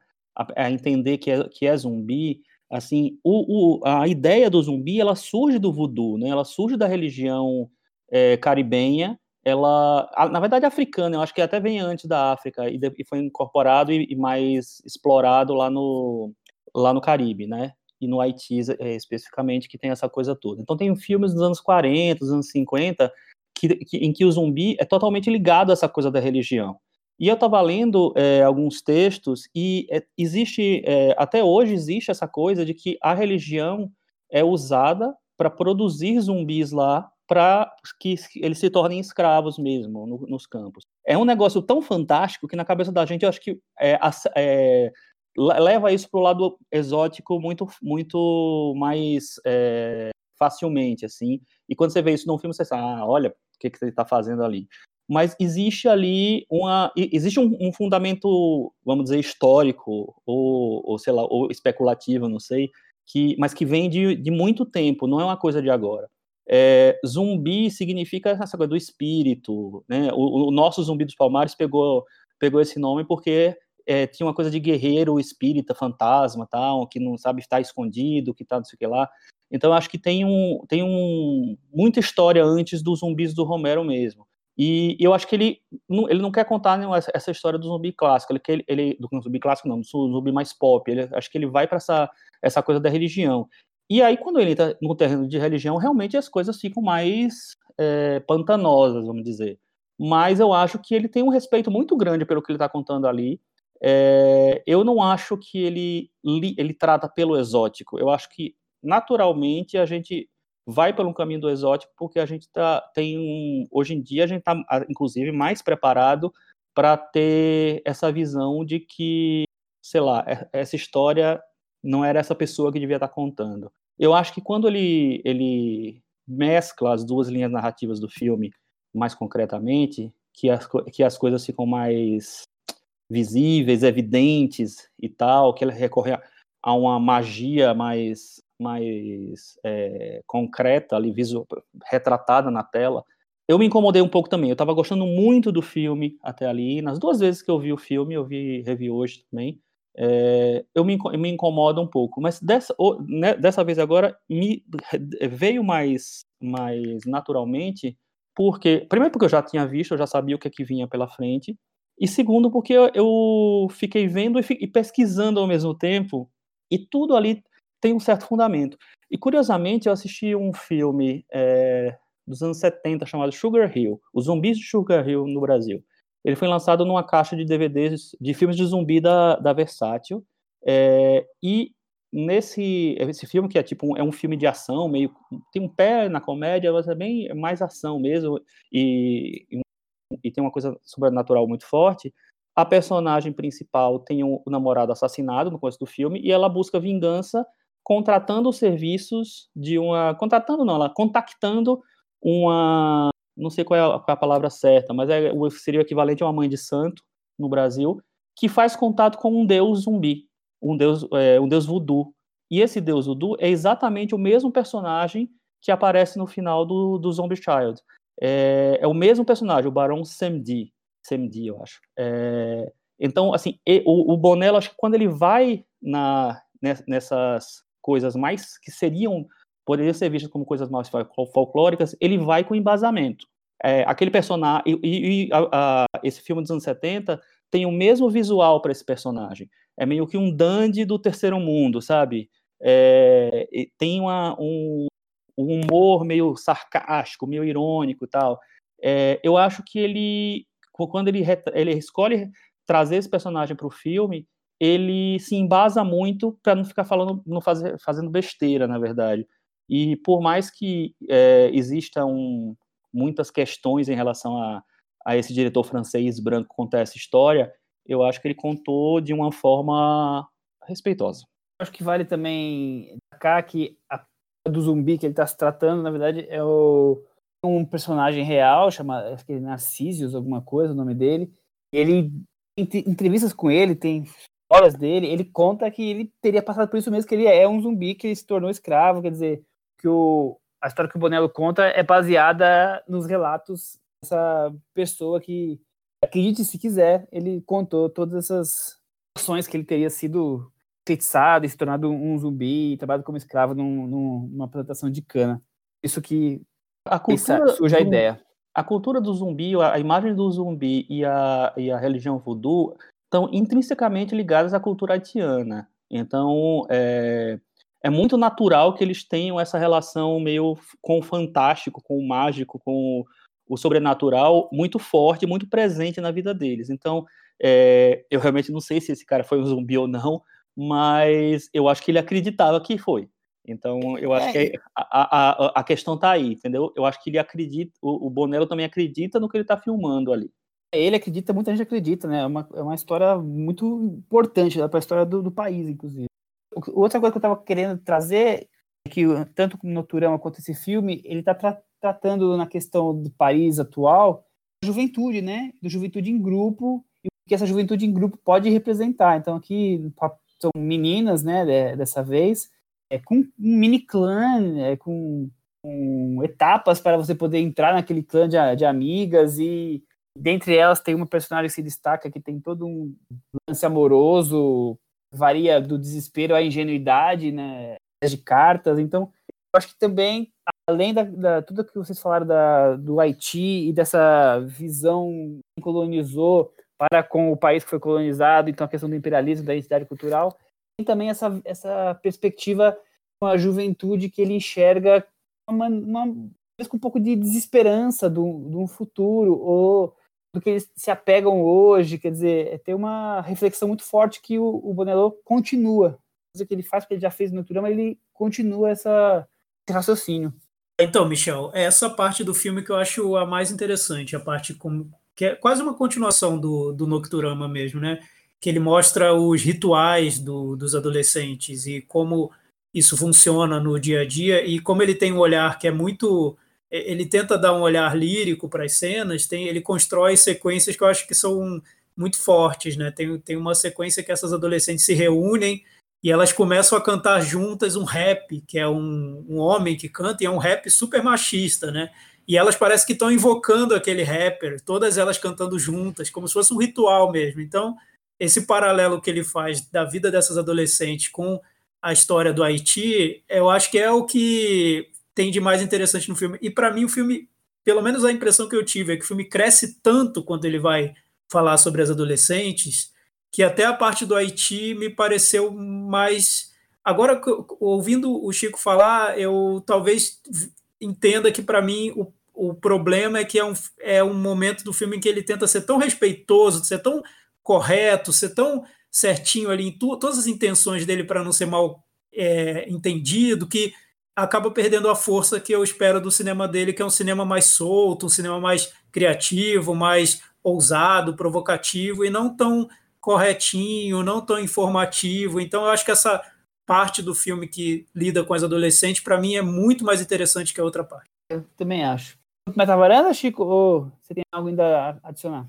a, entender que é, que é zumbi, assim, o, o, a ideia do zumbi, ela surge do voodoo, né? Ela surge da religião é, caribenha, ela, na verdade, africana, eu acho que até vem antes da África e, de, e foi incorporado e, e, mais explorado lá no, lá no Caribe, né? E no Haiti, é, especificamente, que tem essa coisa toda. Então, tem filmes dos anos 40, dos anos 50, que, que, em que o zumbi é totalmente ligado a essa coisa da religião. E eu estava lendo é, alguns textos e é, existe, é, até hoje existe essa coisa de que a religião é usada para produzir zumbis lá para que eles se tornem escravos mesmo no, nos campos. É um negócio tão fantástico que na cabeça da gente eu acho que é, é, leva isso para o lado exótico muito, muito mais é, facilmente, assim. E quando você vê isso num filme, você sabe, ah, olha, o que, que ele está fazendo ali mas existe ali uma existe um, um fundamento vamos dizer histórico ou, ou, sei lá ou especulativo não sei que mas que vem de, de muito tempo não é uma coisa de agora. É, zumbi significa essa coisa do espírito né? O, o, nosso zumbi dos palmares pegou pegou esse nome porque é, tinha uma coisa de guerreiro espírita fantasma tal que não sabe estar escondido que tá não sei o que lá. Então acho que tem um tem um muita história antes dos zumbis do Romero mesmo e eu acho que ele não, ele não quer contar né, essa, história do zumbi clássico, ele, ele do zumbi clássico não, do zumbi mais pop. Ele, acho que ele vai para essa, essa coisa da religião. E aí, quando ele entra no terreno de religião, realmente as coisas ficam mais é, pantanosas, vamos dizer. Mas eu acho que ele tem um respeito muito grande pelo que ele está contando ali. É, eu não acho que ele, ele trata pelo exótico. Eu acho que, naturalmente, a gente vai pelo caminho do exótico, porque a gente tá, tem um, hoje em dia a gente está, inclusive, mais preparado para ter essa visão de que, sei lá, essa história não era essa pessoa que devia estar tá contando. Eu acho que quando ele, ele mescla as duas linhas narrativas do filme, mais concretamente, que as, que as coisas ficam mais visíveis, evidentes e tal, que ele recorre a uma magia mais mais é, concreta, ali, visual, retratada na tela, eu me incomodei um pouco também. Eu estava gostando muito do filme até ali. Nas duas vezes que eu vi o filme, eu vi revi hoje também. É, eu me, me incomoda um pouco, mas dessa, né, dessa vez agora me veio mais, mais naturalmente, porque primeiro porque eu já tinha visto, eu já sabia o que, é que vinha pela frente, e segundo porque eu, fiquei vendo e pesquisando ao mesmo tempo, e tudo ali tem um certo fundamento. E curiosamente, eu assisti um filme é, dos anos 70 chamado Sugar Hill, Os Zumbis de Sugar Hill no Brasil. Ele foi lançado numa caixa de DVDs de filmes de zumbi da, da Versátil. É, e nesse esse filme, que é tipo um, é um filme de ação, meio tem um pé na comédia, mas é bem mais ação mesmo, e, e, tem uma coisa sobrenatural muito forte a personagem principal tem o um, um namorado assassinado no começo do filme e ela busca vingança contratando os serviços de uma. Contratando não, ela contactando uma. Não sei qual é a, qual é a palavra certa, mas é, seria o equivalente a uma mãe de santo no Brasil, que faz contato com um deus zumbi, um deus, é, um deus voodoo. E esse deus voodoo é exatamente o mesmo personagem que aparece no final do, do Zombie Child. É, é o mesmo personagem, o Barão Samdi, Samdi, eu acho. É, então, assim, o, o Bonello, acho que quando ele vai na, nessas coisas mais que seriam poderiam ser vistas como coisas mais folclóricas, ele vai com embasamento. É, aquele personagem e, e a, a, esse filme dos anos 70 tem o mesmo visual para esse personagem. É meio que um dandy do terceiro mundo, sabe? É, tem uma, um, um, humor meio sarcástico, meio irônico e tal. É, eu acho que ele, quando ele, ele escolhe trazer esse personagem para o filme, ele se embasa muito para não ficar falando, não fazer, fazendo besteira, na verdade. E por mais que é, existam muitas questões em relação a, a esse diretor francês branco contar essa história, eu acho que ele contou de uma forma respeitosa. acho que vale também destacar que a do zumbi que ele está se tratando, na verdade, é o, um personagem real, chama acho que é Narcisius, alguma coisa, o nome dele. Ele em entrevistas com ele, tem histórias dele, ele conta que ele teria passado por isso mesmo, que ele é um zumbi que se tornou escravo, quer dizer, que o, a história que o Bonello conta é baseada nos relatos dessa pessoa que, acredite se quiser, ele contou todas essas ações que ele teria sido enfeitiçado e se tornado um zumbi e trabalhado como escravo num, num, numa plantação de cana. Isso que a cultura surge a ideia. A cultura do zumbi, a imagem do zumbi e a, e a religião voodoo estão intrinsecamente ligadas à cultura haitiana. Então, é, é muito natural que eles tenham essa relação meio com o fantástico, com o mágico, com o sobrenatural muito forte, muito presente na vida deles. Então, é, eu realmente não sei se esse cara foi um zumbi ou não, mas eu acho que ele acreditava que foi. Então, eu acho é. que a, a, a questão está aí, entendeu? Eu acho que ele acredita, o, o Bonello também acredita no que ele está filmando ali. Ele acredita, muita gente acredita, né? É uma, é uma história muito importante para a história do, do, país, inclusive. Outra coisa que eu estava querendo trazer é que, tanto no Turama quanto esse filme, ele está tra tratando na questão do país atual, juventude, né? Do juventude em grupo, e o que essa juventude em grupo pode representar. Então, aqui são meninas, né, dessa vez, é, com um mini clã, é, com, com, etapas para você poder entrar naquele clã de, de, amigas e dentre elas tem uma personagem que se destaca que tem todo um lance amoroso, varia do desespero à ingenuidade, né, de cartas. Então, eu acho que também além da, da tudo que vocês falaram da, do Haiti e dessa visão que colonizou para com o país que foi colonizado, então a questão do imperialismo, da identidade cultural, tem também essa, essa perspectiva com a juventude que ele enxerga uma, uma, com um pouco de desesperança de um futuro, ou do que eles se apegam hoje, quer dizer, é ter uma reflexão muito forte que o, o Bonello continua. O que ele faz, porque ele já fez no Turama, ele continua essa, esse raciocínio. Então, Michel, é essa parte do filme que eu acho a mais interessante, a parte com, que é quase uma continuação do, do Nocturama mesmo, né? Que ele mostra os rituais do, dos adolescentes e como isso funciona no dia a dia e como ele tem um olhar que é muito ele tenta dar um olhar lírico para as cenas, tem, ele constrói sequências que eu acho que são muito fortes, né? Tem, tem uma sequência que essas adolescentes se reúnem e elas começam a cantar juntas um rap, que é um, um homem que canta, e é um rap super machista, né? e elas parecem que estão invocando aquele rapper, todas elas cantando juntas, como se fosse um ritual mesmo. Então, esse paralelo que ele faz da vida dessas adolescentes com a história do Haiti, eu acho que é o que tem de mais interessante no filme. E para mim, o filme, pelo menos a impressão que eu tive, é que o filme cresce tanto quando ele vai falar sobre as adolescentes, que até a parte do Haiti me pareceu mais. Agora, ouvindo o Chico falar, eu talvez entenda que, para mim, o, o problema é que é um, é um momento do filme em que ele tenta ser tão respeitoso, ser tão correto, ser tão certinho ali em tu, todas as intenções dele para não ser mal é, entendido, que acaba perdendo a força que eu espero do cinema dele, que é um cinema mais solto, um cinema mais criativo, mais ousado, provocativo e não tão corretinho, não tão informativo. Então eu acho que essa parte do filme que lida com as adolescentes, para mim, é muito mais interessante que a outra parte. Eu também acho. Mas a varanda, Chico, ou você tem algo ainda a adicionar?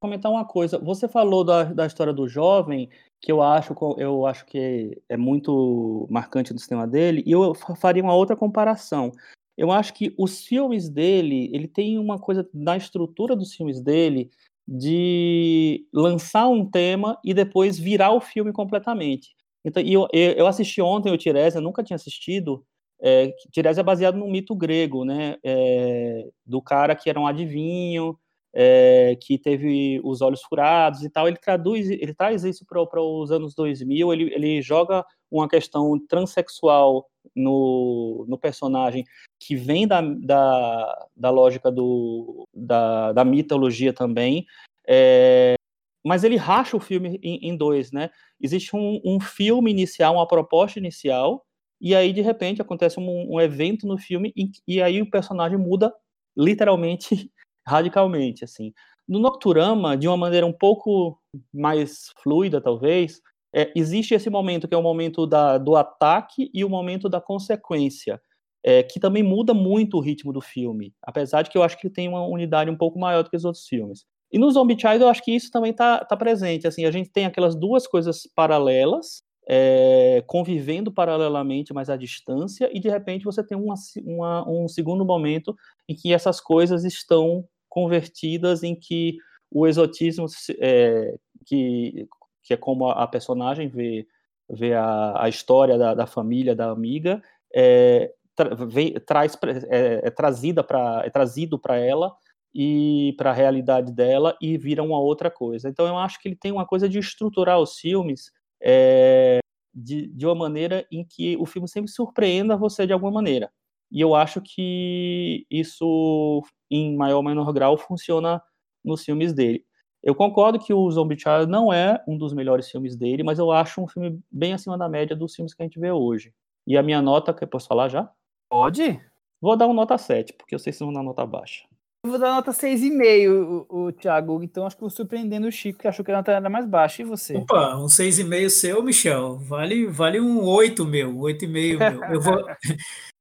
Comentar uma coisa. Você falou da, da história do jovem, que eu acho, eu acho que é muito marcante do sistema dele, e eu faria uma outra comparação. Eu acho que os filmes dele, ele tem uma coisa na estrutura dos filmes dele de lançar um tema e depois virar o filme completamente. Então, eu, eu assisti ontem o Tiresias, nunca tinha assistido. É, é baseado num mito grego, né? É, do cara que era um adivinho, é, que teve os olhos furados e tal. Ele traduz, ele traz isso para os anos 2000. Ele, ele joga uma questão transexual no, no personagem que vem da, da, da lógica do, da, da mitologia também. É, mas ele racha o filme em, em dois, né? Existe um, um, filme inicial, uma proposta inicial, e aí de repente acontece um, um evento no filme e, e, aí o personagem muda literalmente, radicalmente, assim. No Nocturama, de uma maneira um pouco mais fluida, talvez, é, existe esse momento que é o momento da, do ataque e o momento da consequência, é, que também muda muito o ritmo do filme, apesar de que eu acho que ele tem uma unidade um pouco maior do que os outros filmes. E no Zombie Child eu acho que isso também está tá presente, assim, a gente tem aquelas duas coisas paralelas, é, convivendo paralelamente, mas à distância, e de repente você tem uma, uma, um segundo momento em que essas coisas estão convertidas, em que o exotismo, é, que, que é como a personagem vê, vê a, a história da, da família, da amiga, é, tra, traz, é, é trazida para é trazido para ela e para a realidade dela e vira uma outra coisa. Então eu acho que ele tem uma coisa de estruturar os filmes é, de, de uma maneira em que o filme sempre surpreenda você de alguma maneira. E eu acho que isso, em maior ou menor grau, funciona nos filmes dele. Eu concordo que o Zombie Child não é um dos melhores filmes dele, mas eu acho um filme bem acima da média dos filmes que a gente vê hoje. E a minha nota, que eu posso falar já? Pode. Vou dar uma nota 7, porque eu sei se vão dar nota baixa. Eu vou dar nota 6,5, o, o Thiago. Então acho que vou surpreendendo o Chico, que achou que a nota era mais baixa. E você? Opa, um 6,5 seu, Michel. Vale, vale um 8 meu, 8,5 meu. Eu vou...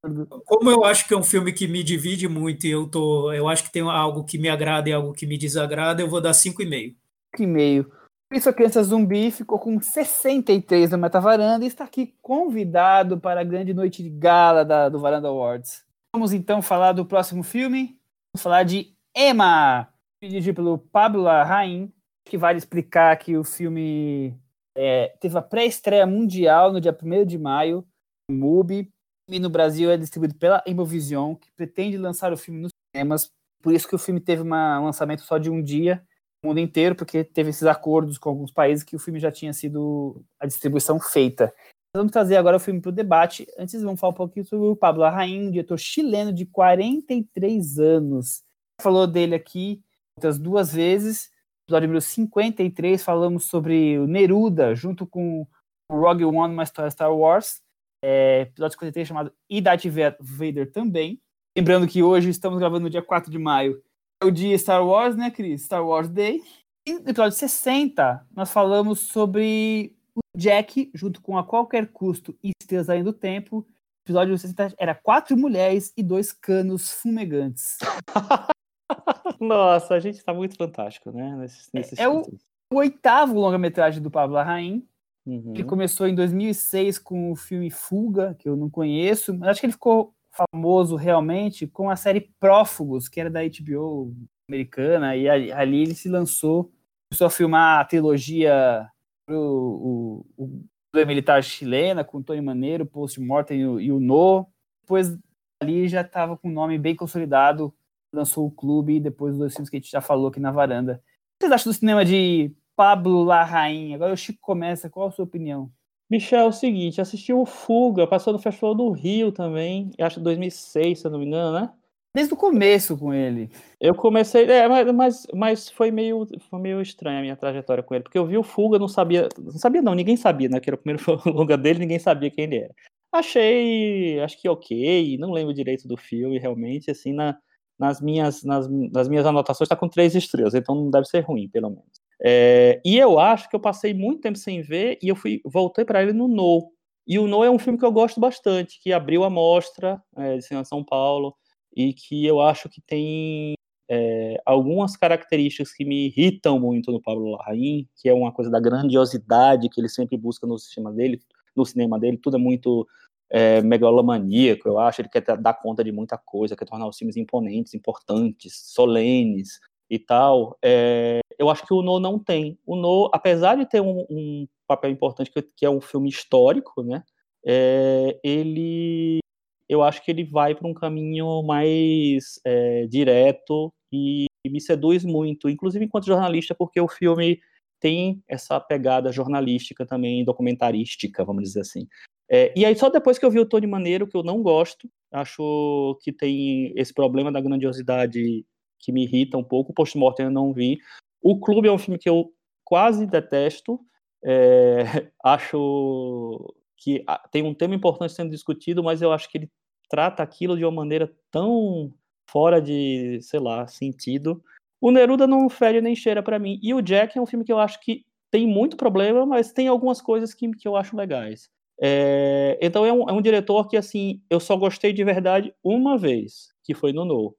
Como eu acho que é um filme que me divide muito e eu tô, eu acho que tem algo que me agrada e algo que me desagrada, eu vou dar 5,5. 5,5. Isso a Criança Zumbi ficou com 63 no Metavaranda e está aqui convidado para a grande noite de gala da, do Varanda Awards. Vamos então falar do próximo filme. Vamos falar de Emma, dirigido pelo Pablo Larraín, que vale explicar que o filme é, teve a pré-estreia mundial no dia 1 de maio, no MUBI, e no Brasil é distribuído pela Imovision, que pretende lançar o filme nos cinemas. Por isso que o filme teve uma, um lançamento só de um dia no mundo inteiro, porque teve esses acordos com alguns países que o filme já tinha sido a distribuição feita. Vamos trazer agora o filme para o debate. Antes, vamos falar um pouquinho sobre o Pablo Arraim, um diretor chileno de 43 anos. Falou dele aqui outras duas vezes. Episódio número 53, falamos sobre o Neruda, junto com o Rogue One, uma história Star Wars. É, episódio 53 chamado E Darth Vader também. Lembrando que hoje estamos gravando no dia 4 de maio. É o dia Star Wars, né, Cris? Star Wars Day. E no episódio 60, nós falamos sobre Jack, junto com A Qualquer Custo e Estrelas Além do Tempo, o episódio 60 era quatro mulheres e dois canos fumegantes. Nossa, a gente tá muito fantástico, né? Nesse, nesse é, o, o, oitavo longa-metragem do Pablo Larraín. Uhum. Ele começou em 2006 com o filme Fuga, que eu não conheço, mas acho que ele ficou famoso realmente com a série Prófugos, que era da HBO americana, e ali ele se lançou, começou a filmar a trilogia o, o, o militar chilena com Tony Maneiro, Post Mortem e o, e o No. Depois ali já estava com o nome bem consolidado, lançou o clube e depois os dois filmes que a gente já falou aqui na varanda. O que vocês acham do cinema de Pablo Larraín? Agora o Chico começa, qual a sua opinião? Michel, é o seguinte, assistiu o Fuga, passou no Festival do Rio também, acho 2006, se eu não me engano, né? desde o começo com ele. Eu comecei, é, mas, mas foi meio, foi meio estranha a minha trajetória com ele, porque eu vi o Fuga, não sabia, não sabia não, ninguém sabia, né, que era o primeiro longa dele, ninguém sabia quem ele era. Achei, acho que ok, não lembro direito do filme, realmente, assim, na, nas, minhas, nas, nas minhas anotações está com três estrelas, então não deve ser ruim, pelo menos. É, e eu acho que eu passei muito tempo sem ver e eu fui voltei para ele no No. E o No é um filme que eu gosto bastante, que abriu a mostra é, de São Paulo e que eu acho que tem é, algumas características que me irritam muito no Pablo Larraín, que é uma coisa da grandiosidade que ele sempre busca no cinema dele, no cinema dele, tudo é muito é, megalomaníaco, eu acho, ele quer dar conta de muita coisa, quer tornar os filmes imponentes, importantes, solenes e tal. É, eu acho que o No não tem. O No, apesar de ter um, um papel importante, que, é um filme histórico, né, é, ele eu acho que ele vai para um caminho mais é, direto e, e me seduz muito, inclusive enquanto jornalista, porque o filme tem essa pegada jornalística também, documentarística, vamos dizer assim. É, e aí só depois que eu vi o Tony Maneiro, que eu não gosto, acho que tem esse problema da grandiosidade que me irrita um pouco, Postmortem eu não vi. O Clube é um filme que eu quase detesto, é, acho que ah, tem um tema importante sendo discutido, mas eu acho que ele trata aquilo de uma maneira tão fora de, sei lá, sentido. O Neruda não fede nem cheira para mim. E o Jack é um filme que eu acho que tem muito problema, mas tem algumas coisas que, que eu acho legais. É, então é um, é um, diretor que assim eu só gostei de verdade uma vez, que foi no No.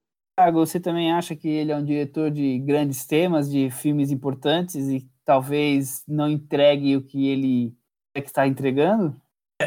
Você também acha que ele é um diretor de grandes temas, de filmes importantes e talvez não entregue o que ele é que está entregando?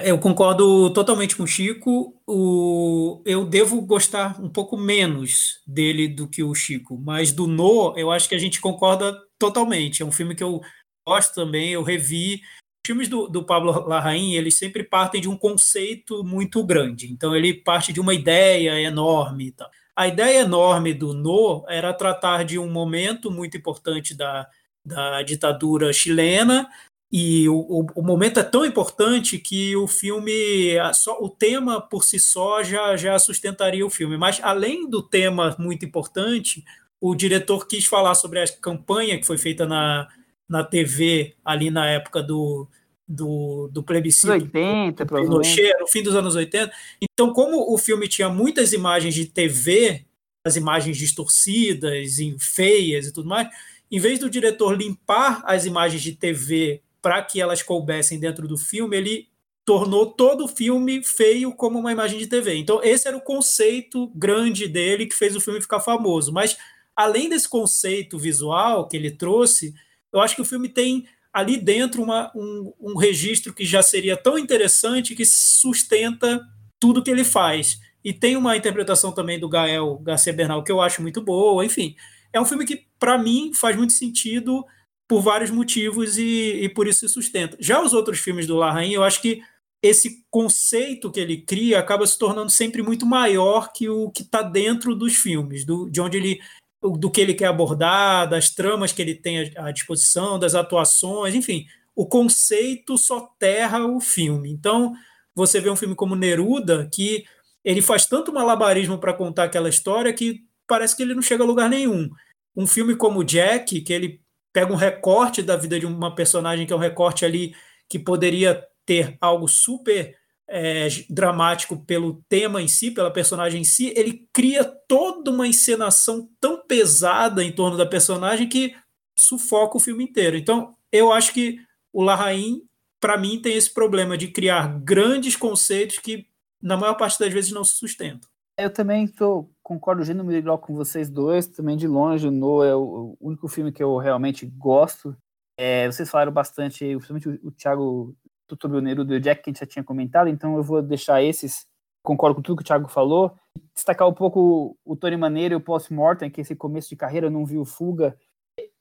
Eu concordo totalmente com o Chico. O, eu devo gostar um pouco menos dele do que o Chico, mas do No, eu acho que a gente concorda totalmente. É um filme que eu gosto também, eu revi. Os filmes do, do Pablo Larraín, eles sempre partem de um conceito muito grande. Então, ele parte de uma ideia enorme e tal. A ideia enorme do No era tratar de um momento muito importante da, da ditadura chilena, e o, o, o, momento é tão importante que o filme, só, o tema por si só já, já sustentaria o filme. Mas além do tema muito importante, o diretor quis falar sobre a campanha que foi feita na, na TV ali na época do, do, do plebiscito 80, do Pinochet, no fim dos anos 80. Então, como o filme tinha muitas imagens de TV, as imagens distorcidas, e feias e tudo mais, em vez do diretor limpar as imagens de TV para que elas coubessem dentro do filme, ele tornou todo o filme feio como uma imagem de TV. Então, esse era o conceito grande dele que fez o filme ficar famoso. Mas, além desse conceito visual que ele trouxe, eu acho que o filme tem ali dentro uma, um, um registro que já seria tão interessante que sustenta tudo que ele faz. E tem uma interpretação também do Gael Garcia Bernal que eu acho muito boa. Enfim, é um filme que, para mim, faz muito sentido por vários motivos e, e por isso se sustenta. Já os outros filmes do Larraín, eu acho que esse conceito que ele cria acaba se tornando sempre muito maior que o que está dentro dos filmes, do, de onde ele do que ele quer abordar, das tramas que ele tem à disposição, das atuações, enfim, o conceito só terra o filme. Então, você vê um filme como Neruda, que ele faz tanto malabarismo para contar aquela história que parece que ele não chega a lugar nenhum. Um filme como Jack, que ele pega um recorte da vida de uma personagem que é um recorte ali que poderia ter algo super é, dramático pelo tema em si, pela personagem em si, ele cria toda uma encenação tão pesada em torno da personagem que sufoca o filme inteiro. Então, eu acho que o Larraín, para mim, tem esse problema de criar grandes conceitos que, na maior parte das vezes, não se sustentam. Eu também tô, concordo gênero igual com vocês dois, também de longe, o No é o, único filme que eu realmente gosto. É, vocês falaram bastante, principalmente o, o Thiago sobre o Nerudo e o Jack, que a gente já tinha comentado, então eu vou deixar esses, concordo com tudo que o Thiago falou, destacar um pouco o Tony Maneiro e o Post-Mortem, que esse começo de carreira não vi o Fuga.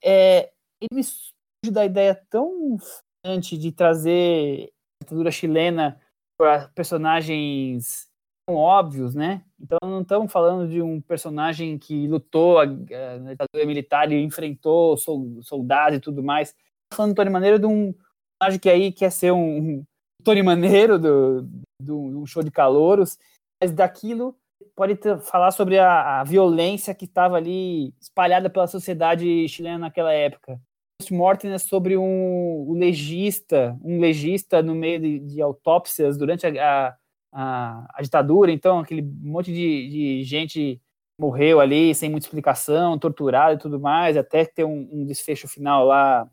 É, ele surge da ideia tão antes de trazer a ditadura chilena para personagens óbvios, né? Então não estamos falando de um personagem que lutou na ditadura militar e enfrentou soldados e tudo mais. Falando, Tony Maneiro, de um personagem que aí quer ser um, um Tony Maneiro do, do, do, show de calouros, mas daquilo pode ter, falar sobre a, a violência que estava ali espalhada pela sociedade chilena naquela época. Post-mortem é sobre um, um, legista, um legista no meio de, de autópsias durante a, a a, a ditadura, então aquele monte de, de, gente morreu ali sem muita explicação, torturado e tudo mais, até ter um, um desfecho final lá,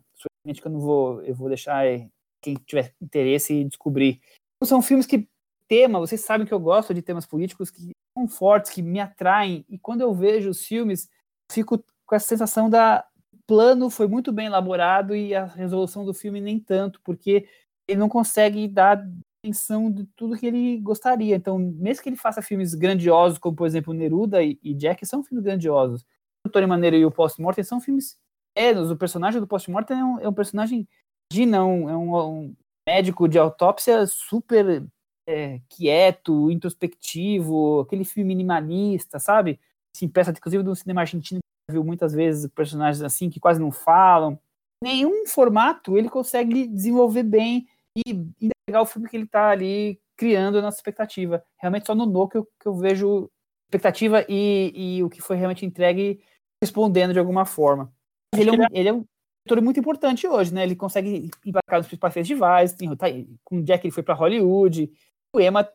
que eu não vou, eu vou deixar eh, quem tiver interesse descobrir. Então, são filmes que tema, vocês sabem que eu gosto de temas políticos que são fortes, que me atraem, e quando eu vejo os filmes, fico com essa sensação da plano foi muito bem elaborado e a resolução do filme nem tanto, porque ele não consegue dar atenção de tudo que ele gostaria. Então, mesmo que ele faça filmes grandiosos, como por exemplo Neruda e, e Jack, são filmes grandiosos. O Tony Maneiro e o Post-Mortem são filmes pequenos. O personagem do Post-Mortem é, um, é um personagem de não, é um, um médico de autópsia super é, quieto, introspectivo, aquele filme minimalista, sabe? Assim, peça, inclusive, do cinema argentino, que viu muitas vezes personagens assim que quase não falam. Nenhum formato ele consegue desenvolver bem e entregar o filme que ele está ali criando a nossa expectativa. Realmente só no No que eu, que eu vejo expectativa e, e o que foi realmente entregue respondendo de alguma forma. Ele é, um, ele é um ator muito importante hoje, né? Ele consegue embarcar nos principais festivais. Tem, tá, com o Jack ele foi para Hollywood. O Emma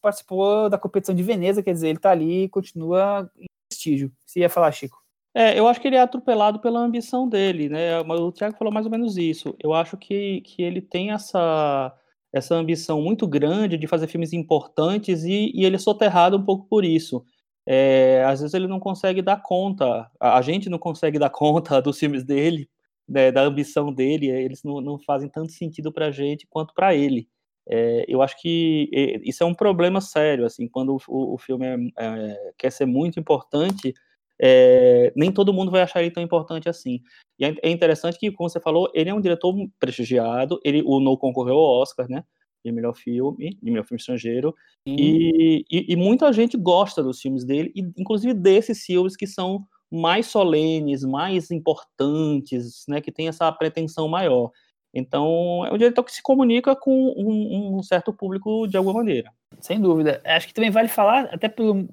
participou da competição de Veneza, quer dizer, ele está ali e continua em prestígio. Você ia falar, Chico? É, eu acho que ele é atropelado pela ambição dele, né? O Thiago falou mais ou menos isso. Eu acho que, que ele tem essa, essa ambição muito grande de fazer filmes importantes e, e ele é soterrado um pouco por isso. É, às vezes ele não consegue dar conta, a, gente não consegue dar conta dos filmes dele, né, da ambição dele, eles não, não fazem tanto sentido para a gente quanto para ele. É, eu acho que isso é um problema sério, assim, quando o, o filme é, é, quer ser muito importante, é, nem todo mundo vai achar ele tão importante assim. E é, é interessante que, como você falou, ele é um diretor prestigiado, ele o No concorreu ao Oscar, né? De melhor filme, de melhor filme estrangeiro, e, e, e, muita gente gosta dos filmes dele, e, inclusive desses filmes que são mais solenes, mais importantes, né? Que tem essa pretensão maior. Então, é um diretor que se comunica com um, um, certo público de alguma maneira. Sem dúvida. Acho que também vale falar, até pelos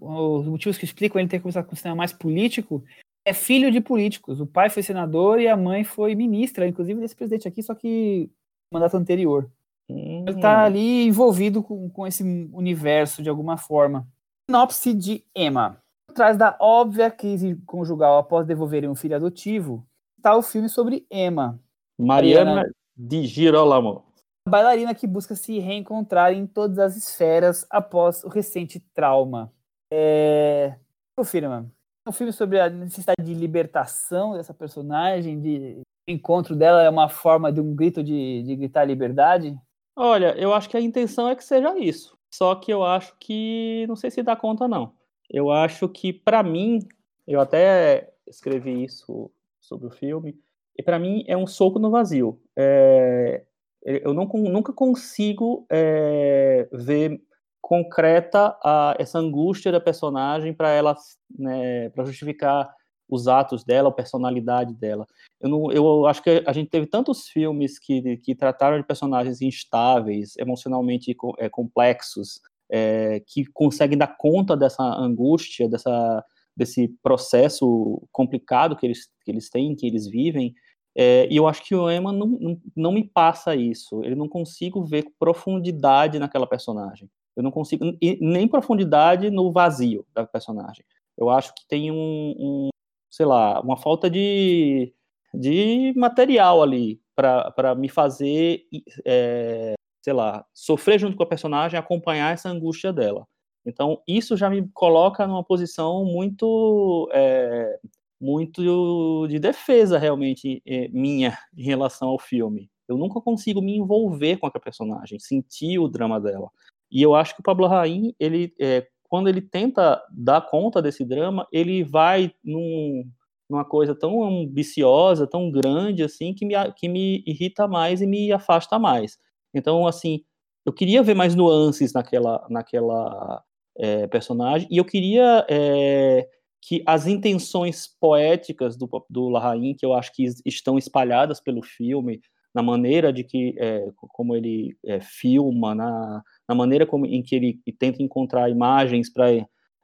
motivos que explicam ele ter começado com um cinema mais político, é filho de políticos. O pai foi senador e a mãe foi ministra, inclusive desse presidente aqui, só que mandato anterior. Ele está ali envolvido com, com esse universo de alguma forma. Sinopse de Emma. Atrás da óbvia crise conjugal após devolverem um filho adotivo, está o filme sobre Emma. Mariana, Mariana de Girolamo. A bailarina que busca se reencontrar em todas as esferas após o recente trauma. É... Confirma. É um filme sobre a necessidade de libertação dessa personagem, de o encontro dela é uma forma de um grito de, de gritar liberdade? Olha, eu acho que a intenção é que seja isso. Só que eu acho que não sei se dá conta não. Eu acho que para mim, eu até escrevi isso sobre o filme. E para mim é um soco no vazio. É, eu não, nunca consigo é, ver concreta a, essa angústia da personagem para ela, né, para justificar os atos dela, a personalidade dela. Eu, não, eu acho que a gente teve tantos filmes que, que trataram de personagens instáveis, emocionalmente é, complexos, é, que conseguem dar conta dessa angústia, dessa, desse processo complicado que eles, que eles têm, que eles vivem, é, e eu acho que o Emma não, não, não, me passa isso. Eu não consigo ver profundidade naquela personagem. Eu não consigo nem profundidade no vazio da personagem. Eu acho que tem um, um sei lá, uma falta de, de material ali para me fazer, é, sei lá, sofrer junto com a personagem, acompanhar essa angústia dela. Então, isso já me coloca numa posição muito é, muito de defesa realmente é, minha em relação ao filme. Eu nunca consigo me envolver com aquela personagem, sentir o drama dela. E eu acho que o Pablo Raim, ele, é, quando ele tenta dar conta desse drama, ele vai num, numa coisa tão ambiciosa, tão grande assim, que me, que me irrita mais e me afasta mais. Então, assim, eu queria ver mais nuances naquela, naquela é, personagem e eu queria é, que as intenções poéticas do, do Larraín, que eu acho que estão espalhadas pelo filme, na maneira de que, é, como ele é, filma, na, na maneira como, em que ele tenta encontrar imagens para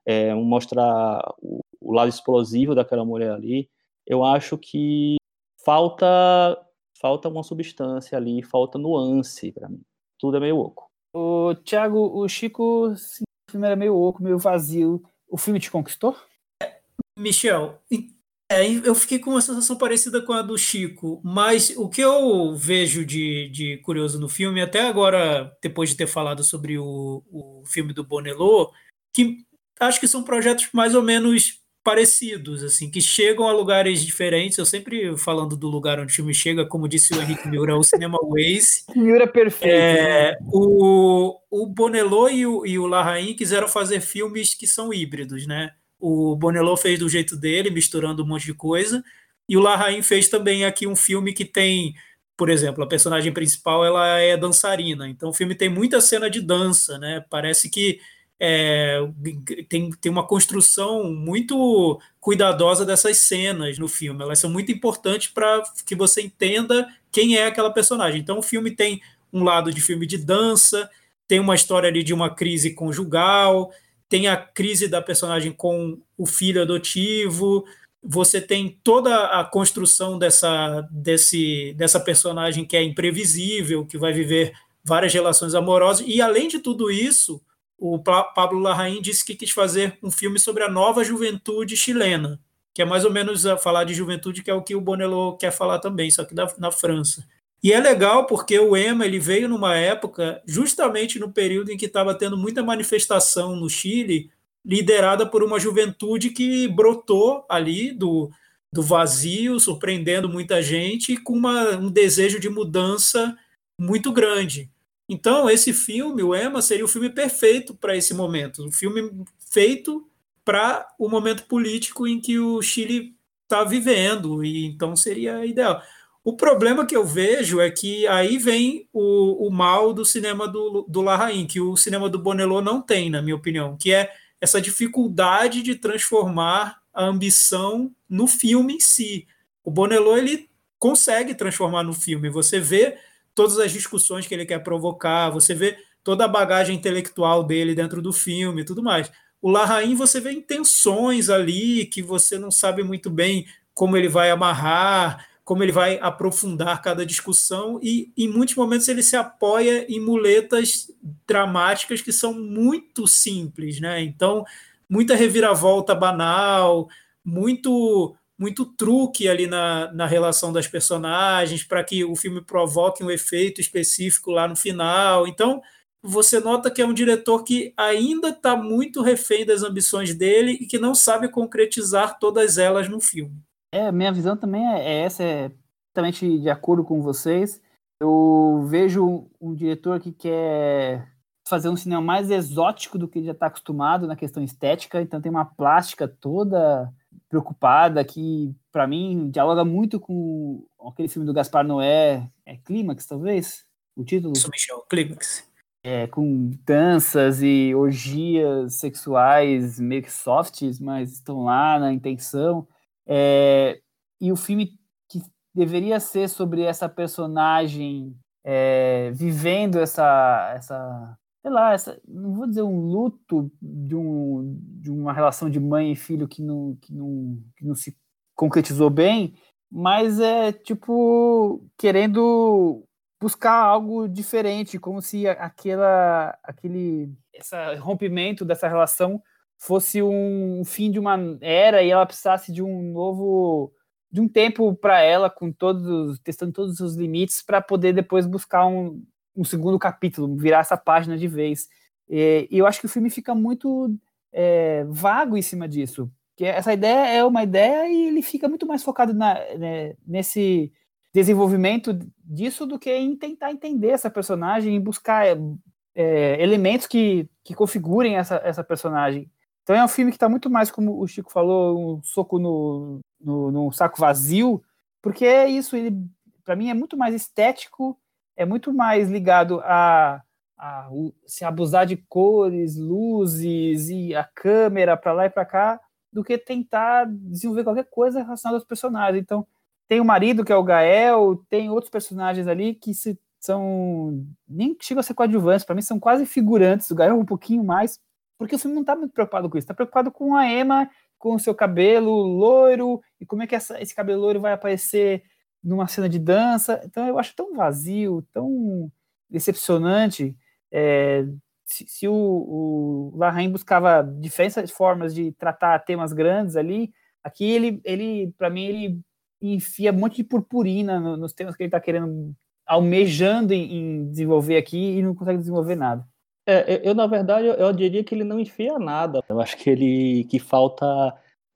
é, mostrar o, o, lado explosivo daquela mulher ali, eu acho que falta falta uma substância ali, falta nuance para mim. Tudo é meio oco. O Thiago, o Chico, sim, o filme era meio oco, meio vazio. O filme te conquistou? Michel, é, eu fiquei com uma sensação parecida com a do Chico, mas o que eu vejo de, de curioso no filme, até agora, depois de ter falado sobre o, o filme do Bonello, que acho que são projetos mais ou menos parecidos, assim, que chegam a lugares diferentes. Eu sempre falando do lugar onde o filme chega, como disse o Henrique Miura, é o Cinema Waze. Miura perfeito. É, né? o, o Bonello e o, e o Larraín quiseram fazer filmes que são híbridos, né? O Bonello fez do jeito dele, misturando um monte de coisa. E o Larraín fez também aqui um filme que tem, por exemplo, a personagem principal ela é dançarina. Então o filme tem muita cena de dança, né? Parece que é, tem, tem uma construção muito cuidadosa dessas cenas no filme. Elas são muito importantes para que você entenda quem é aquela personagem. Então o filme tem um lado de filme de dança, tem uma história ali de uma crise conjugal, tem a crise da personagem com o filho adotivo, você tem toda a construção dessa, desse, dessa personagem que é imprevisível, que vai viver várias relações amorosas, e além de tudo isso, o Pablo Larraín disse que quis fazer um filme sobre a nova juventude chilena. que é mais ou menos a falar de juventude, que é o que o Bonello quer falar também, só que na, na França. E é legal porque o EMA ele veio numa época, justamente no período em que estava tendo muita manifestação no Chile, liderada por uma juventude que brotou ali do, do vazio, surpreendendo muita gente, com uma, um desejo de mudança muito grande. Então, esse filme, o Emma, seria o filme perfeito para esse momento. Um filme feito para o momento político em que o Chile está vivendo, e então seria ideal. O problema que eu vejo é que aí vem o, o mal do cinema do, do Larraín, que o cinema do Bonello não tem, na minha opinião, que é essa dificuldade de transformar a ambição no filme em si. O Bonello ele consegue transformar no filme. Você vê todas as discussões que ele quer provocar, você vê toda a bagagem intelectual dele dentro do filme e tudo mais. O Larraín você vê intenções ali que você não sabe muito bem como ele vai amarrar, como ele vai aprofundar cada discussão e em muitos momentos ele se apoia em muletas dramáticas que são muito simples, né? Então, muita reviravolta banal, muito muito truque ali na, na relação das personagens para que o filme provoque um efeito específico lá no final. Então, você nota que é um diretor que ainda está muito refém das ambições dele e que não sabe concretizar todas elas no filme. É, minha visão também é, é essa, é totalmente de acordo com vocês. Eu vejo um diretor que quer fazer um cinema mais exótico do que ele já está acostumado na questão estética, então tem uma plástica toda preocupada, que para mim dialoga muito com aquele filme do Gaspar Noé, é Clímax, talvez? O título? Isso, Michel, Clímax. É, com danças e orgias sexuais meio que softs, mas estão lá na intenção. É, e o filme que deveria ser sobre essa personagem é, vivendo essa, essa sei lá, essa, não vou dizer um luto de, um, de uma relação de mãe e filho que não, que, não, que não se concretizou bem, mas é tipo querendo buscar algo diferente, como se aquela, aquele esse rompimento dessa relação fosse um fim de uma era e ela precisasse de um novo de um tempo para ela com todos testando todos os limites para poder depois buscar um, um segundo capítulo, virar essa página de vez. E, e eu acho que o filme fica muito é, vago em cima disso. Que essa ideia é uma ideia e ele fica muito mais focado na, né, nesse desenvolvimento disso do que em tentar entender essa personagem e buscar é, elementos que, que configurem essa, essa personagem. Então é um filme que está muito mais, como o Chico falou, um soco no, no, no saco vazio, porque é isso, ele para mim é muito mais estético é muito mais ligado a, a se abusar de cores, luzes e a câmera para lá e para cá, do que tentar desenvolver qualquer coisa relacionada aos personagens. Então, tem o marido, que é o Gael, tem outros personagens ali que se, são. nem chegam a ser coadjuvantes, para mim são quase figurantes. O Gael um pouquinho mais, porque o filme não está muito preocupado com isso, está preocupado com a Emma, com o seu cabelo loiro, e como é que essa, esse cabelo loiro vai aparecer numa cena de dança. Então eu acho tão vazio, tão decepcionante. É, se, se, o, o Larraín buscava diferentes formas de tratar temas grandes ali, aqui ele, ele para mim, ele enfia um monte de purpurina no, nos temas que ele está querendo, almejando em, em, desenvolver aqui e não consegue desenvolver nada. É, eu, na verdade, eu, eu, diria que ele não enfia nada. Eu acho que ele que falta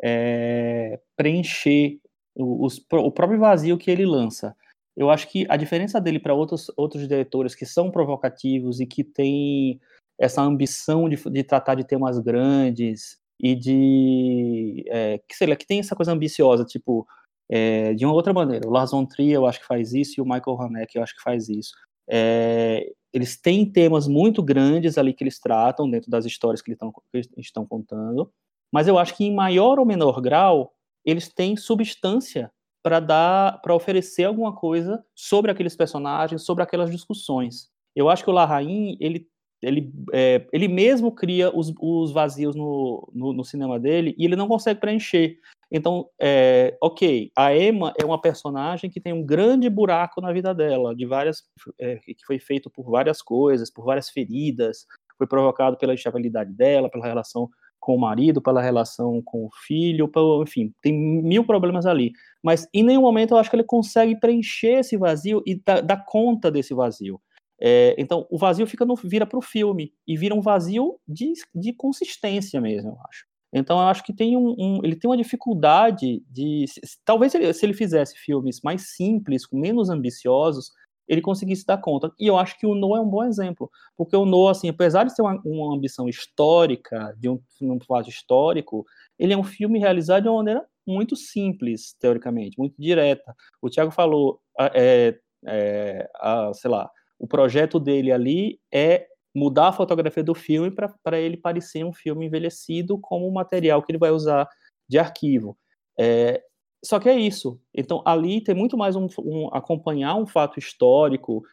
é, preencher o, os, o próprio vazio que ele lança. Eu acho que a diferença dele para outros, outros diretores que são provocativos e que têm essa ambição de, de tratar de temas grandes e de é, que sei lá, que tem essa coisa ambiciosa, tipo é, de uma outra maneira. O Lars von Trier eu acho que faz isso e o Michael Haneke eu acho que faz isso. É, eles têm temas muito grandes ali que eles tratam dentro das histórias que eles, estão contando, mas eu acho que em maior ou menor grau eles têm substância para dar, para oferecer alguma coisa sobre aqueles personagens, sobre aquelas discussões. Eu acho que o Larraín, ele ele, é, ele mesmo cria os, os vazios no, no, no, cinema dele e ele não consegue preencher. Então, é, ok, a Emma é uma personagem que tem um grande buraco na vida dela, de várias é, que foi feito por várias coisas, por várias feridas, foi provocado pela instabilidade dela, pela relação com o marido, pela relação com o filho, pelo, enfim, tem mil problemas ali. Mas em nenhum momento eu acho que ele consegue preencher esse vazio e dar, conta desse vazio. É, então, o vazio fica no, vira para o filme e vira um vazio de, de consistência mesmo, eu acho. Então, eu acho que tem um, um ele tem uma dificuldade de. Talvez ele, se ele fizesse filmes mais simples, menos ambiciosos, ele conseguisse dar conta. E eu acho que o No é um bom exemplo, porque o No, assim, apesar de ter uma, uma ambição histórica, de um, um fato histórico, ele é um filme realizado de uma maneira muito simples, teoricamente, muito direta. O Tiago falou, é, é, a, sei lá, o projeto dele ali é mudar a fotografia do filme para ele parecer um filme envelhecido como o material que ele vai usar de arquivo. É, só que é isso. Então, ali tem muito mais um, um acompanhar um fato histórico,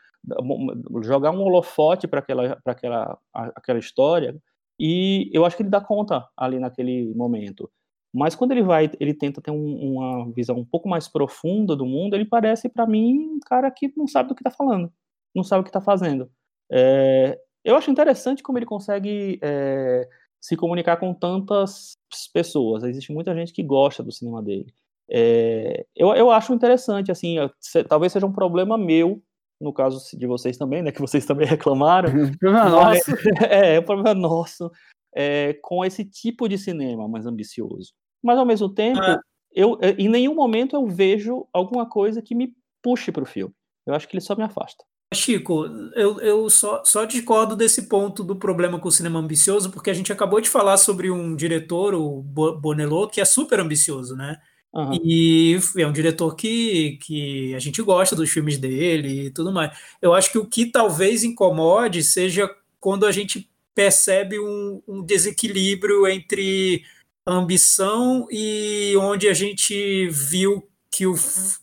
jogar um holofote para aquela, aquela, aquela história, e eu acho que ele dá conta ali naquele momento. Mas quando ele vai, ele tenta ter um, uma visão um pouco mais profunda do mundo, ele parece para mim um cara que não sabe do que está falando, não sabe o que está fazendo. É, eu acho interessante como ele consegue é, se comunicar com tantas pessoas. Existe muita gente que gosta do cinema dele. É, eu, eu acho interessante, assim, se, talvez seja um problema meu, no caso de vocês também, né, que vocês também reclamaram. problema nosso. É, é um problema nosso, é, com esse tipo de cinema mais ambicioso. Mas, ao mesmo tempo, ah. eu, é, em nenhum momento eu vejo alguma coisa que me puxe para o filme. Eu acho que ele só me afasta. Chico, eu, eu só, só discordo desse ponto do problema com o cinema ambicioso, porque a gente acabou de falar sobre um diretor, o Bonello, que é super ambicioso, né? Uhum. E é um diretor que, que a gente gosta dos filmes dele e tudo mais. Eu acho que o que talvez incomode seja quando a gente percebe um, um desequilíbrio entre ambição e onde a gente viu que o,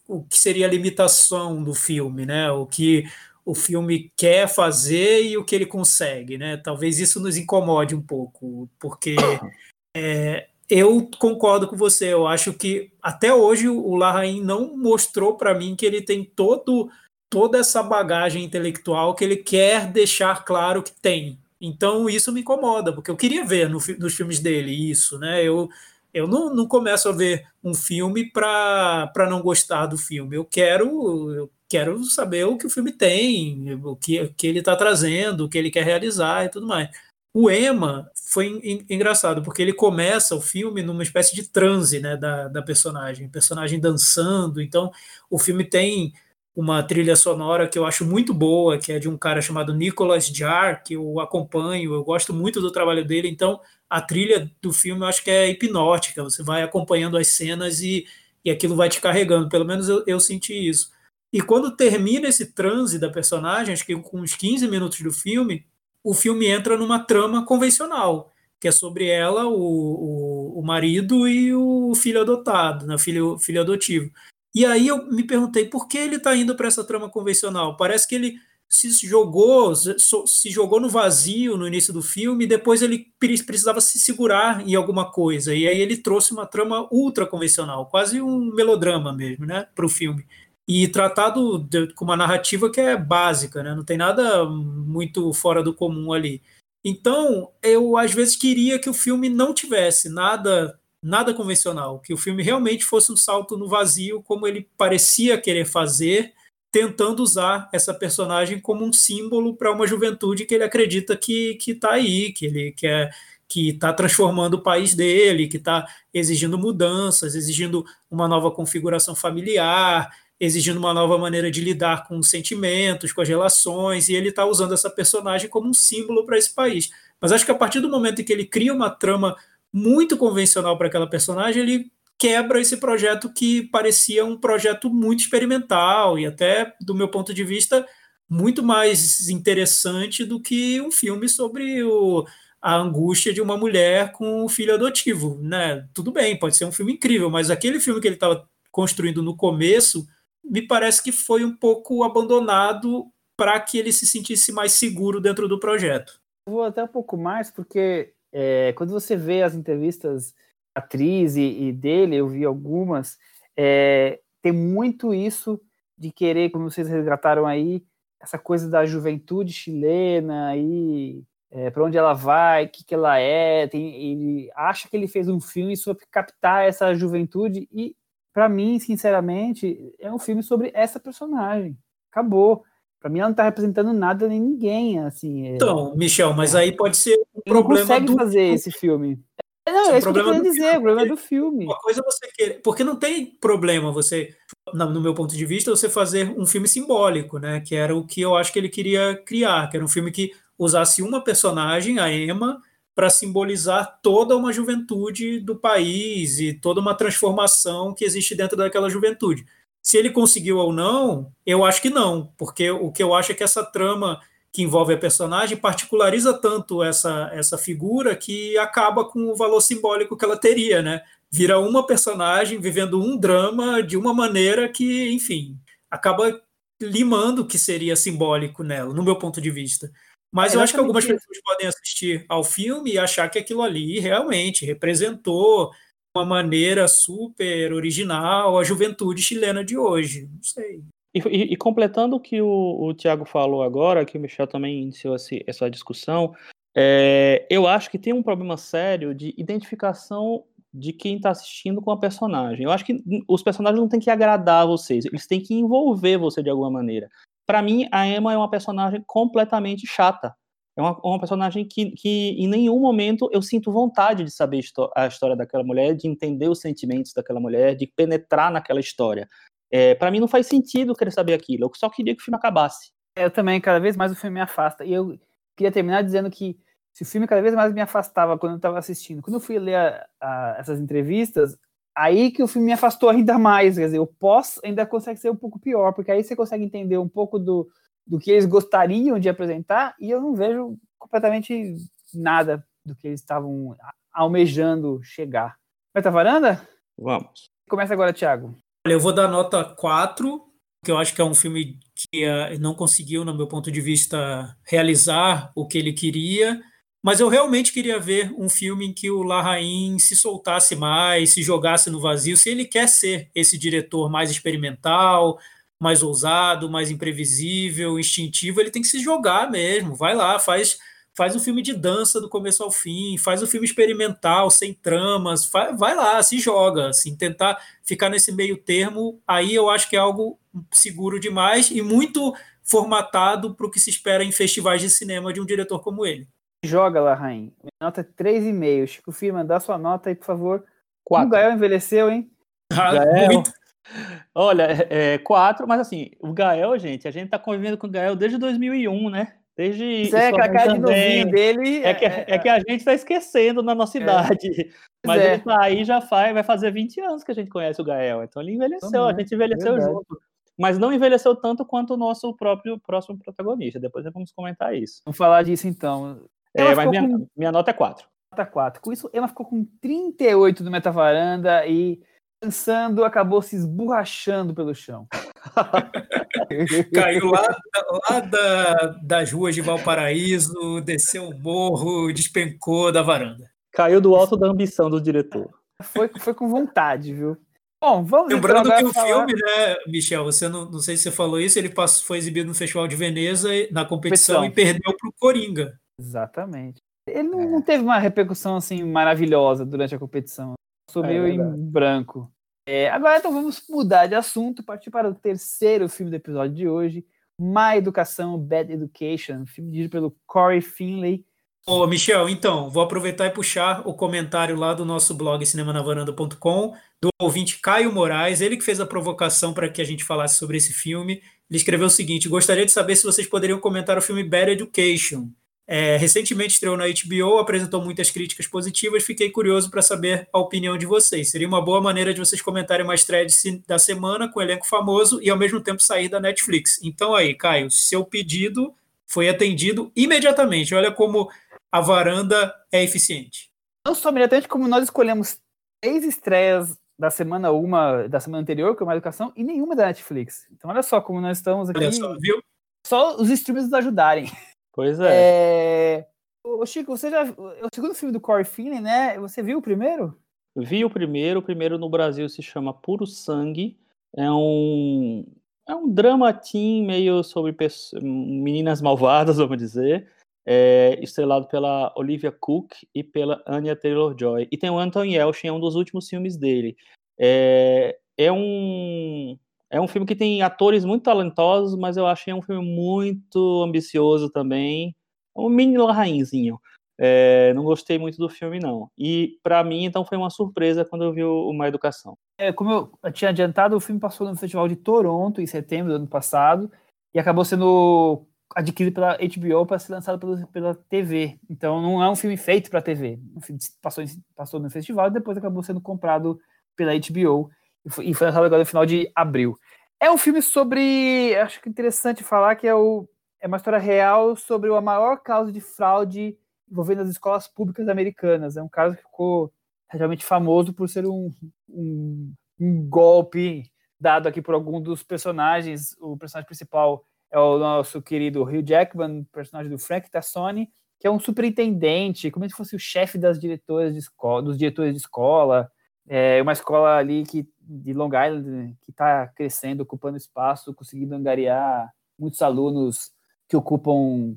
o que seria a limitação do filme, né? O que o filme quer fazer e o que ele consegue, né? Talvez isso nos incomode um pouco, porque é, eu concordo com você. Eu acho que até hoje o Larraín não mostrou para mim que ele tem todo toda essa bagagem intelectual que ele quer deixar claro que tem. Então isso me incomoda, porque eu queria ver no, nos filmes dele isso, né? Eu, eu não, não começo a ver um filme para não gostar do filme. Eu quero eu quero saber o que o filme tem, o que, o que ele está trazendo, o que ele quer realizar e tudo mais. O Emma foi engraçado, porque ele começa o filme numa espécie de transe né, da, da personagem, personagem dançando. Então, o filme tem uma trilha sonora que eu acho muito boa, que é de um cara chamado Nicholas Jar, que eu acompanho, eu gosto muito do trabalho dele. Então, a trilha do filme eu acho que é hipnótica, você vai acompanhando as cenas e, e aquilo vai te carregando. Pelo menos eu, eu senti isso. E quando termina esse transe da personagem, acho que com uns 15 minutos do filme, o filme entra numa trama convencional, que é sobre ela, o, o, o marido e o filho adotado, né, filho, filho adotivo. E aí eu me perguntei por que ele está indo para essa trama convencional. Parece que ele se jogou, se jogou no vazio no início do filme, e depois ele precisava se segurar em alguma coisa. E aí ele trouxe uma trama ultra convencional, quase um melodrama mesmo, né, para o filme e tratado de, com uma narrativa que é básica, né? não tem nada muito fora do comum ali. Então, eu às vezes queria que o filme não tivesse nada nada convencional, que o filme realmente fosse um salto no vazio, como ele parecia querer fazer, tentando usar essa personagem como um símbolo para uma juventude que ele acredita que está aí, que ele quer que está transformando o país dele, que está exigindo mudanças, exigindo uma nova configuração familiar, exigindo uma nova maneira de lidar com os sentimentos, com as relações, e ele está usando essa personagem como um símbolo para esse país. Mas acho que a partir do momento em que ele cria uma trama muito convencional para aquela personagem, ele quebra esse projeto que parecia um projeto muito experimental e até, do meu ponto de vista, muito mais interessante do que um filme sobre o, a angústia de uma mulher com um filho adotivo, né? Tudo bem, pode ser um filme incrível, mas aquele filme que ele estava construindo no começo me parece que foi um pouco abandonado para que ele se sentisse mais seguro dentro do projeto. vou até um pouco mais, porque é, quando você vê as entrevistas da atriz e, e, dele, eu vi algumas, é, tem muito isso de querer, como vocês resgataram aí, essa coisa da juventude chilena e é, para onde ela vai, o que, que ela é. Tem, ele acha que ele fez um filme sobre captar essa juventude e, para mim, sinceramente, é um filme sobre essa personagem. Acabou. Para mim, ela não está representando nada nem ninguém, assim. É... Então, Michel, mas aí pode ser um ele problema. Não consegue do... fazer esse filme. Não, é, é isso que eu tô dizer, o problema é do filme. Uma coisa você quer, porque não tem problema você, no meu ponto de vista, você fazer um filme simbólico, né? Que era o que eu acho que ele queria criar, que era um filme que usasse uma personagem, a Emma, para simbolizar toda uma juventude do país e toda uma transformação que existe dentro daquela juventude. Se ele conseguiu ou não, eu acho que não, porque o que eu acho é que essa trama que envolve a personagem particulariza tanto essa, essa figura que acaba com o valor simbólico que ela teria, né? Vira uma personagem vivendo um drama de uma maneira que, enfim, acaba limando o que seria simbólico nela, no meu ponto de vista. Mas é, eu acho que algumas pessoas podem assistir ao filme e achar que aquilo ali realmente representou uma maneira super original a juventude chilena de hoje. Não sei. E, e, e, completando o que o, o Tiago falou agora, que o Michel também iniciou essa discussão, é, eu acho que tem um problema sério de identificação de quem está assistindo com a personagem. Eu acho que os personagens não têm que agradar vocês, eles têm que envolver você de alguma maneira. Para mim, a Emma é uma personagem completamente chata. É uma, uma personagem que, que, em nenhum momento, eu sinto vontade de saber a história daquela mulher, de entender os sentimentos daquela mulher, de penetrar naquela história. É, para mim não faz sentido querer saber aquilo. Eu só queria que o filme acabasse. Eu também, cada vez mais o filme me afasta. E eu queria terminar dizendo que se o filme cada vez mais me afastava quando eu estava assistindo, quando eu fui ler a, a, essas entrevistas, aí que o filme me afastou ainda mais. Quer dizer, o pós ainda consegue ser um pouco pior, porque aí você consegue entender um pouco do, do que eles gostariam de apresentar e eu não vejo completamente nada do que eles estavam almejando chegar. Meta varanda? Vamos. Começa agora, Thiago. Olha, eu vou dar nota 4, que eu acho que é um filme que uh, não conseguiu, no meu ponto de vista, realizar o que ele queria. Mas eu realmente queria ver um filme em que o Larraín se soltasse mais, se jogasse no vazio. Se ele quer ser esse diretor mais experimental, mais ousado, mais imprevisível, instintivo, ele tem que se jogar mesmo. Vai lá, faz faz um filme de dança do começo ao fim, faz um filme experimental, sem tramas, vai, vai lá, se joga, assim, tentar ficar nesse meio termo, aí eu acho que é algo seguro demais e muito formatado para o que se espera em festivais de cinema de um diretor como ele. Joga lá, Rain. Minha nota é 3,5. Chico Firma, dá sua nota aí, por favor. Quatro. O Gael envelheceu, hein? Ah, Gael. Muito. Olha, é, é, quatro, mas assim, o Gael, gente, a gente tá convivendo com o Gael desde 2001, né? Desde é, com a cara de novinho dele. É que, é, é que a gente está esquecendo na nossa é. idade. Mas é. ele tá aí já faz, vai fazer 20 anos que a gente conhece o Gael. Então ele envelheceu, a gente envelheceu Verdade. junto. Mas não envelheceu tanto quanto o nosso próprio próximo protagonista. Depois vamos comentar isso. Vamos falar disso então. É, mas minha, com... minha nota é 4. Nota 4. Com isso, Emma ficou com 38 do Metavaranda e dançando, acabou se esborrachando pelo chão. Caiu lá, lá da, das ruas de Valparaíso, desceu o morro, despencou da varanda. Caiu do alto da ambição do diretor. Foi, foi com vontade, viu? Bom, vamos Lembrando então que o falar... filme, né, Michel, você não, não sei se você falou isso, ele passou, foi exibido no Festival de Veneza na competição, competição. e perdeu para o Coringa. Exatamente. Ele não, é. não, teve uma repercussão assim maravilhosa durante a competição. Sou é, é em branco. É, agora então vamos mudar de assunto, partir para o terceiro filme do episódio de hoje, Má Educação, Bad Education, filme dirigido pelo Corey Finlay. Ô, Michel, então, vou aproveitar e puxar o comentário lá do nosso blog cinemanavaranda.com, do ouvinte Caio Moraes, ele que fez a provocação para que a gente falasse sobre esse filme. Ele escreveu o seguinte: gostaria de saber se vocês poderiam comentar o filme Bad Education. É, recentemente estreou na HBO, apresentou muitas críticas positivas. Fiquei curioso para saber a opinião de vocês. Seria uma boa maneira de vocês comentarem mais threads da semana com elenco famoso e ao mesmo tempo sair da Netflix. Então aí, Caio, seu pedido foi atendido imediatamente. Olha como a varanda é eficiente. Não só imediatamente, como nós escolhemos três estreias da semana uma da semana anterior, que é uma educação, e nenhuma da Netflix. Então olha só como nós estamos aqui. Olha só, viu? Só os streamers nos ajudarem. Pois é. é... Ô, Chico, você já. É o segundo filme do Corey Finley, né? Você viu o primeiro? Vi o primeiro. O primeiro no Brasil se chama Puro Sangue. É um. É um drama teen meio sobre meninas malvadas, vamos dizer. é, estrelado pela Olivia Cook e pela Anya Taylor-Joy. E tem o Anton Yelchin, é um dos últimos filmes dele. É, é, um, é um filme que tem atores muito talentosos, mas eu achei um filme muito ambicioso também. É um mini Larrainzinho. É, não gostei muito do filme, não. E para mim, então, foi uma surpresa quando eu vi o Uma Educação. É, como eu tinha adiantado, o filme passou no Festival de Toronto em setembro do ano passado e acabou sendo adquirido pela HBO para ser lançado pela, pela TV. Então, não é um filme feito para TV. O filme passou, passou no festival e depois acabou sendo comprado pela HBO e foi, lançado agora no final de abril. É um filme sobre. Acho que é interessante falar que é, o, é uma história real sobre a maior causa de fraude envolvendo as escolas públicas americanas. É um caso que ficou realmente famoso por ser um, um, um golpe dado aqui por algum dos personagens. O personagem principal é o nosso querido Hugh Jackman, personagem do Frank Tassoni, que é um superintendente, como se fosse o chefe das diretoras de escola, dos diretores de escola. É uma escola ali que, de Long Island que está crescendo, ocupando espaço, conseguindo angariar muitos alunos que ocupam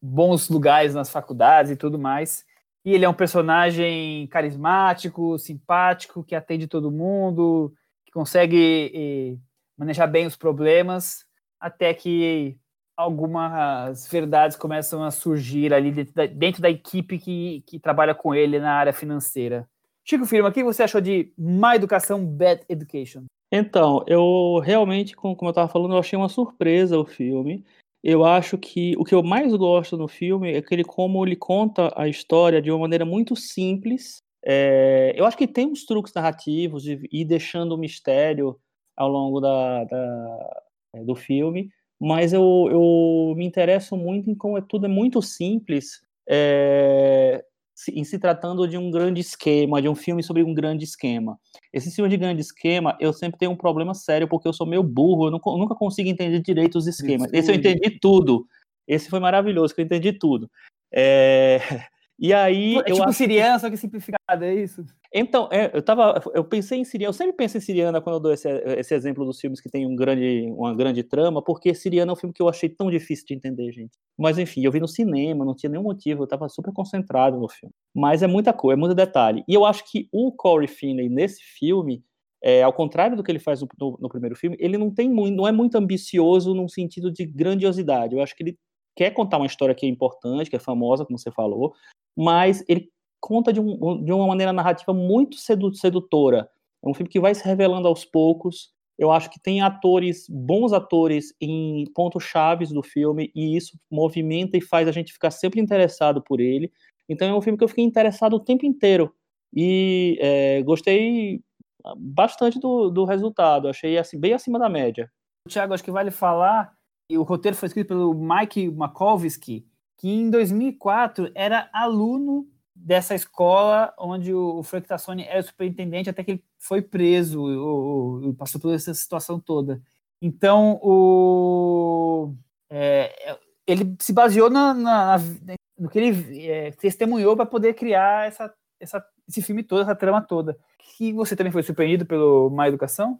bons lugares nas faculdades e tudo mais. E ele é um personagem carismático, simpático, que atende todo mundo, que consegue eh, manejar bem os problemas, até que algumas verdades começam a surgir ali dentro da, dentro da equipe que, que trabalha com ele na área financeira. Chico Firma, o que você achou de Má Educação, Bad Education? Então, eu realmente, como eu estava falando, eu achei uma surpresa o filme eu acho que o que eu mais gosto no filme é que ele como ele conta a história de uma maneira muito simples. É, eu acho que tem uns truques narrativos de ir deixando o mistério ao longo da, da é, do filme, mas eu, eu me interesso muito em como é, tudo é muito simples. É, em se tratando de um grande esquema, de um filme sobre um grande esquema. Esse filme de grande esquema, eu sempre tenho um problema sério, porque eu sou meio burro, eu nunca consigo entender direito os esquemas. Esse eu entendi tudo. Esse foi maravilhoso, que eu entendi tudo. É... E aí. É eu tipo acho Siriana, só que simplificado, é isso? Então, é, eu tava. Eu pensei em Siriana, eu sempre penso em Siriana quando eu dou esse, esse exemplo dos filmes que tem um grande, uma grande trama, porque Siriana é um filme que eu achei tão difícil de entender, gente. Mas enfim, eu vi no cinema, não tinha nenhum motivo, eu tava super concentrado no filme. Mas é muita coisa, é muito detalhe. E eu acho que o Corey Finney nesse filme. É, ao contrário do que ele faz no, no, no, primeiro filme, ele não tem muito, não é muito ambicioso num sentido de grandiosidade. Eu acho que ele quer contar uma história que é importante, que é famosa, como você falou, mas ele conta de, um, de uma maneira narrativa muito sedu sedutora. É um filme que vai se revelando aos poucos. Eu acho que tem atores, bons atores em pontos chaves do filme, e isso movimenta e faz a gente ficar sempre interessado por ele. Então é um filme que eu fiquei interessado o tempo inteiro. E é, gostei bastante do, do resultado. Achei assim, bem acima da média. Tiago, acho que vale falar, e o roteiro foi escrito pelo Mike Makovsky, que em 2004 era aluno dessa escola onde o Frank Tassoni era superintendente até que ele foi preso ou, passou por essa situação toda. Então, o, é, ele se baseou na, na, no que ele é, testemunhou para poder criar essa, essa, esse filme todo, essa trama toda. Que você também foi surpreendido pelo Má Educação?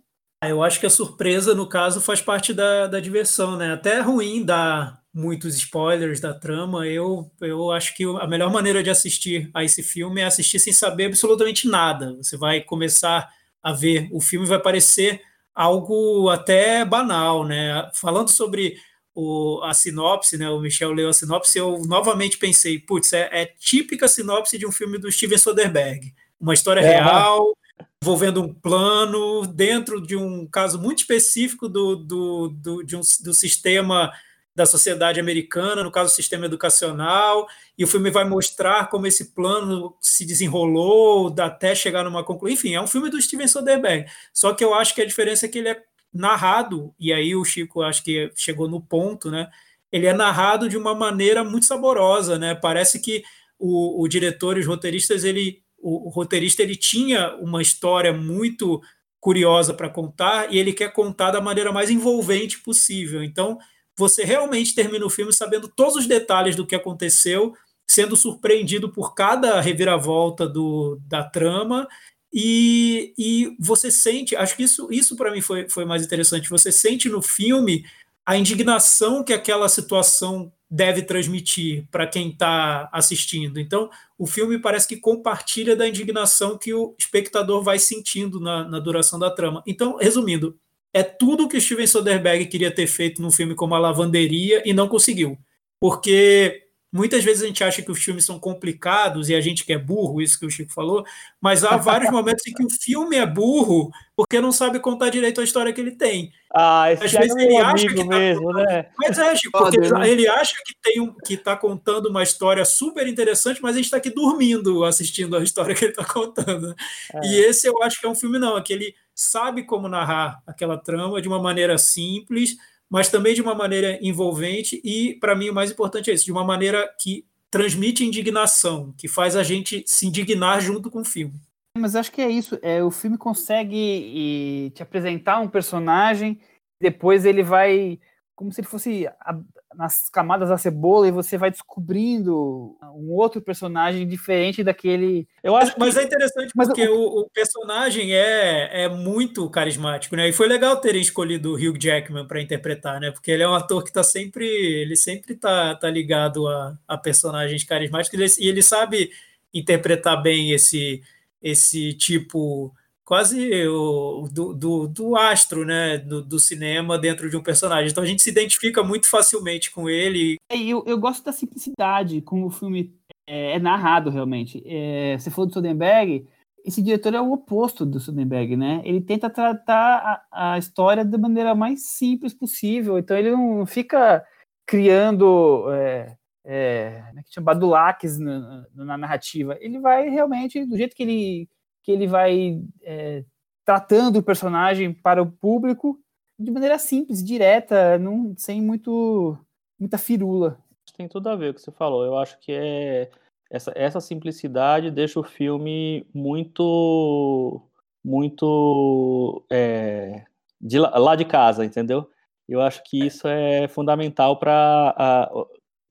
Eu acho que a surpresa, no caso, faz parte da, da diversão, né? Até é ruim dar muitos spoilers da trama. Eu, eu acho que a melhor maneira de assistir a esse filme é assistir sem saber absolutamente nada. Você vai começar a ver o filme vai parecer algo até banal, né? Falando sobre o, a sinopse, né? O Michel leu a sinopse, eu novamente pensei, putz, é, é típica sinopse de um filme do Steven Soderbergh. Uma história é, real, envolvendo um plano dentro de um caso muito específico do, do, do, de um, do sistema da sociedade americana, no caso, o sistema educacional, e o filme vai mostrar como esse plano se desenrolou até chegar numa conclusão. Enfim, é um filme do Steven Soderbergh. Só que eu acho que a diferença é que ele é narrado, e aí o Chico acho que chegou no ponto, né? Ele é narrado de uma maneira muito saborosa, né? Parece que o, o diretor e os roteiristas, ele o, o roteirista ele tinha uma história muito curiosa para contar e ele quer contar da maneira mais envolvente possível. Então, você realmente termina o filme sabendo todos os detalhes do que aconteceu, sendo surpreendido por cada reviravolta do, da trama. E, e você sente, acho que isso, isso para mim foi, foi mais interessante. Você sente no filme a indignação que aquela situação deve transmitir para quem está assistindo. Então, o filme parece que compartilha da indignação que o espectador vai sentindo na, na duração da trama. Então, resumindo, é tudo que o Steven Soderbergh queria ter feito num filme como A Lavanderia e não conseguiu. Porque Muitas vezes a gente acha que os filmes são complicados e a gente que é burro, isso que o Chico falou, mas há vários momentos em que o filme é burro porque não sabe contar direito a história que ele tem. Ah, esse Às vezes é ele acha que tá mesmo, tá... né? Mas é, Chico, porque né? ele acha que tem um, que está contando uma história super interessante, mas a gente está aqui dormindo assistindo a história que ele está contando. É. E esse eu acho que é um filme não, é que ele sabe como narrar aquela trama de uma maneira simples mas também de uma maneira envolvente e, para mim, o mais importante é isso, de uma maneira que transmite indignação, que faz a gente se indignar junto com o filme. Mas acho que é isso, é, o filme consegue e, te apresentar um personagem, depois ele vai como se ele fosse a, nas camadas da cebola e você vai descobrindo um outro personagem diferente daquele. Eu acho, mas, que... é interessante mas porque o... o, personagem é, é muito carismático, né? E foi legal terem escolhido o Hugh Jackman para interpretar, né? Porque ele é um ator que está sempre, ele sempre tá, tá ligado a, a personagens carismáticos e ele, e ele sabe interpretar bem esse esse tipo quase o, do, do, do astro né, do, do, cinema dentro de um personagem. Então a gente se identifica muito facilmente com ele. É, eu, eu gosto da simplicidade como o filme é, é narrado realmente. É, você falou do Soderbergh, esse diretor é o oposto do Soderbergh, né? Ele tenta tratar a, a história da maneira mais simples possível. Então ele não fica criando é, é, como é que chama, badulaques na, na, narrativa. Ele vai realmente do jeito que ele que ele vai é, tratando o personagem para o público de maneira simples, direta, não, sem muito muita firula. Tem tudo a ver com o que você falou. Eu acho que é essa, essa simplicidade deixa o filme muito muito é, de lá, lá de casa, entendeu? Eu acho que isso é fundamental para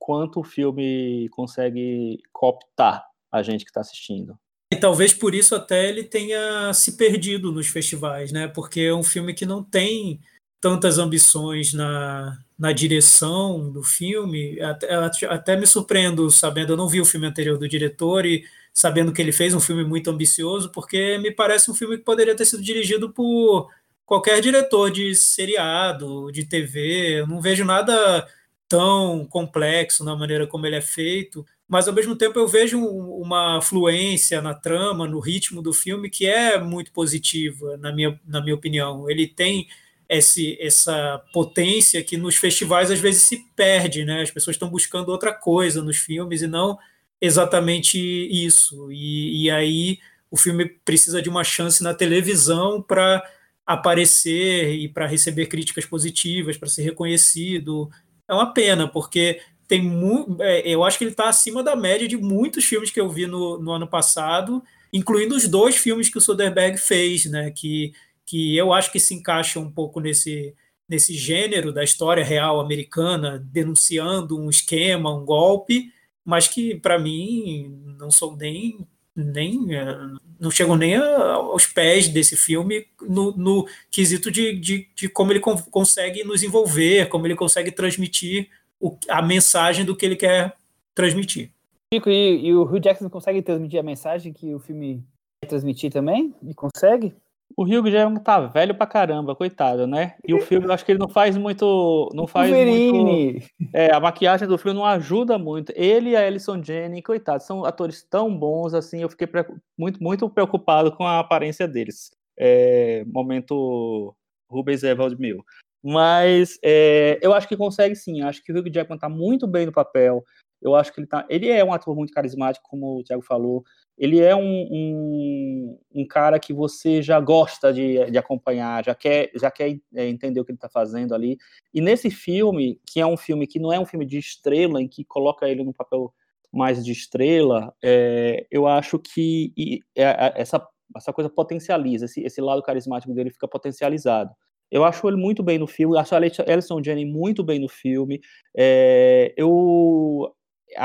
quanto o filme consegue cooptar a gente que está assistindo. E talvez por isso até ele tenha se perdido nos festivais, né? Porque é um filme que não tem tantas ambições na, na direção do filme. Até, até me surpreendo sabendo, eu não vi o filme anterior do diretor e sabendo que ele fez um filme muito ambicioso, porque me parece um filme que poderia ter sido dirigido por qualquer diretor de seriado, de TV. Eu não vejo nada tão complexo na maneira como ele é feito mas ao mesmo tempo eu vejo uma fluência na trama, no ritmo do filme que é muito positiva, na minha, na minha opinião. Ele tem esse, essa potência que nos festivais às vezes se perde, né? As pessoas estão buscando outra coisa nos filmes e não exatamente isso. E, e aí o filme precisa de uma chance na televisão para aparecer e para receber críticas positivas, para ser reconhecido. É uma pena, porque tem muito. É, eu acho que ele está acima da média de muitos filmes que eu vi no, no ano passado, incluindo os dois filmes que o Soderbergh fez, né? Que, que eu acho que se encaixam um pouco nesse, nesse gênero da história real americana, denunciando um esquema, um golpe, mas que para mim não são nem nem é, não chegam nem aos pés desse filme no, no quesito de, de, de, como ele consegue nos envolver, como ele consegue transmitir o, a mensagem do que ele quer transmitir. Chico, e, e, o Hugh Jackson consegue transmitir a mensagem que o filme quer transmitir também? E consegue? O Hugh Jackman tá velho pra caramba, coitado, né? E o filme, eu acho que ele não faz muito. Não faz muito. É, a maquiagem do filme não ajuda muito. Ele e a Alison Jenny, coitado, são atores tão bons assim. Eu fiquei muito, muito preocupado com a aparência deles. É, momento Rubens Evald Mil. Mas é, eu acho que consegue sim. Acho que o Hugh Jackman está muito bem no papel. Eu acho que ele tá. Ele é um ator muito carismático, como o Thiago falou. Ele é um, um, um cara que você já gosta de, de, acompanhar, já quer, já quer é, entender o que ele está fazendo ali. E nesse filme, que é um filme que não é um filme de estrela, em que coloca ele no papel mais de estrela, é, eu acho que e, é, essa, essa coisa potencializa, esse, esse lado carismático dele fica potencializado. Eu acho ele muito bem no filme, acho a Alison Jenny muito bem no filme. É, eu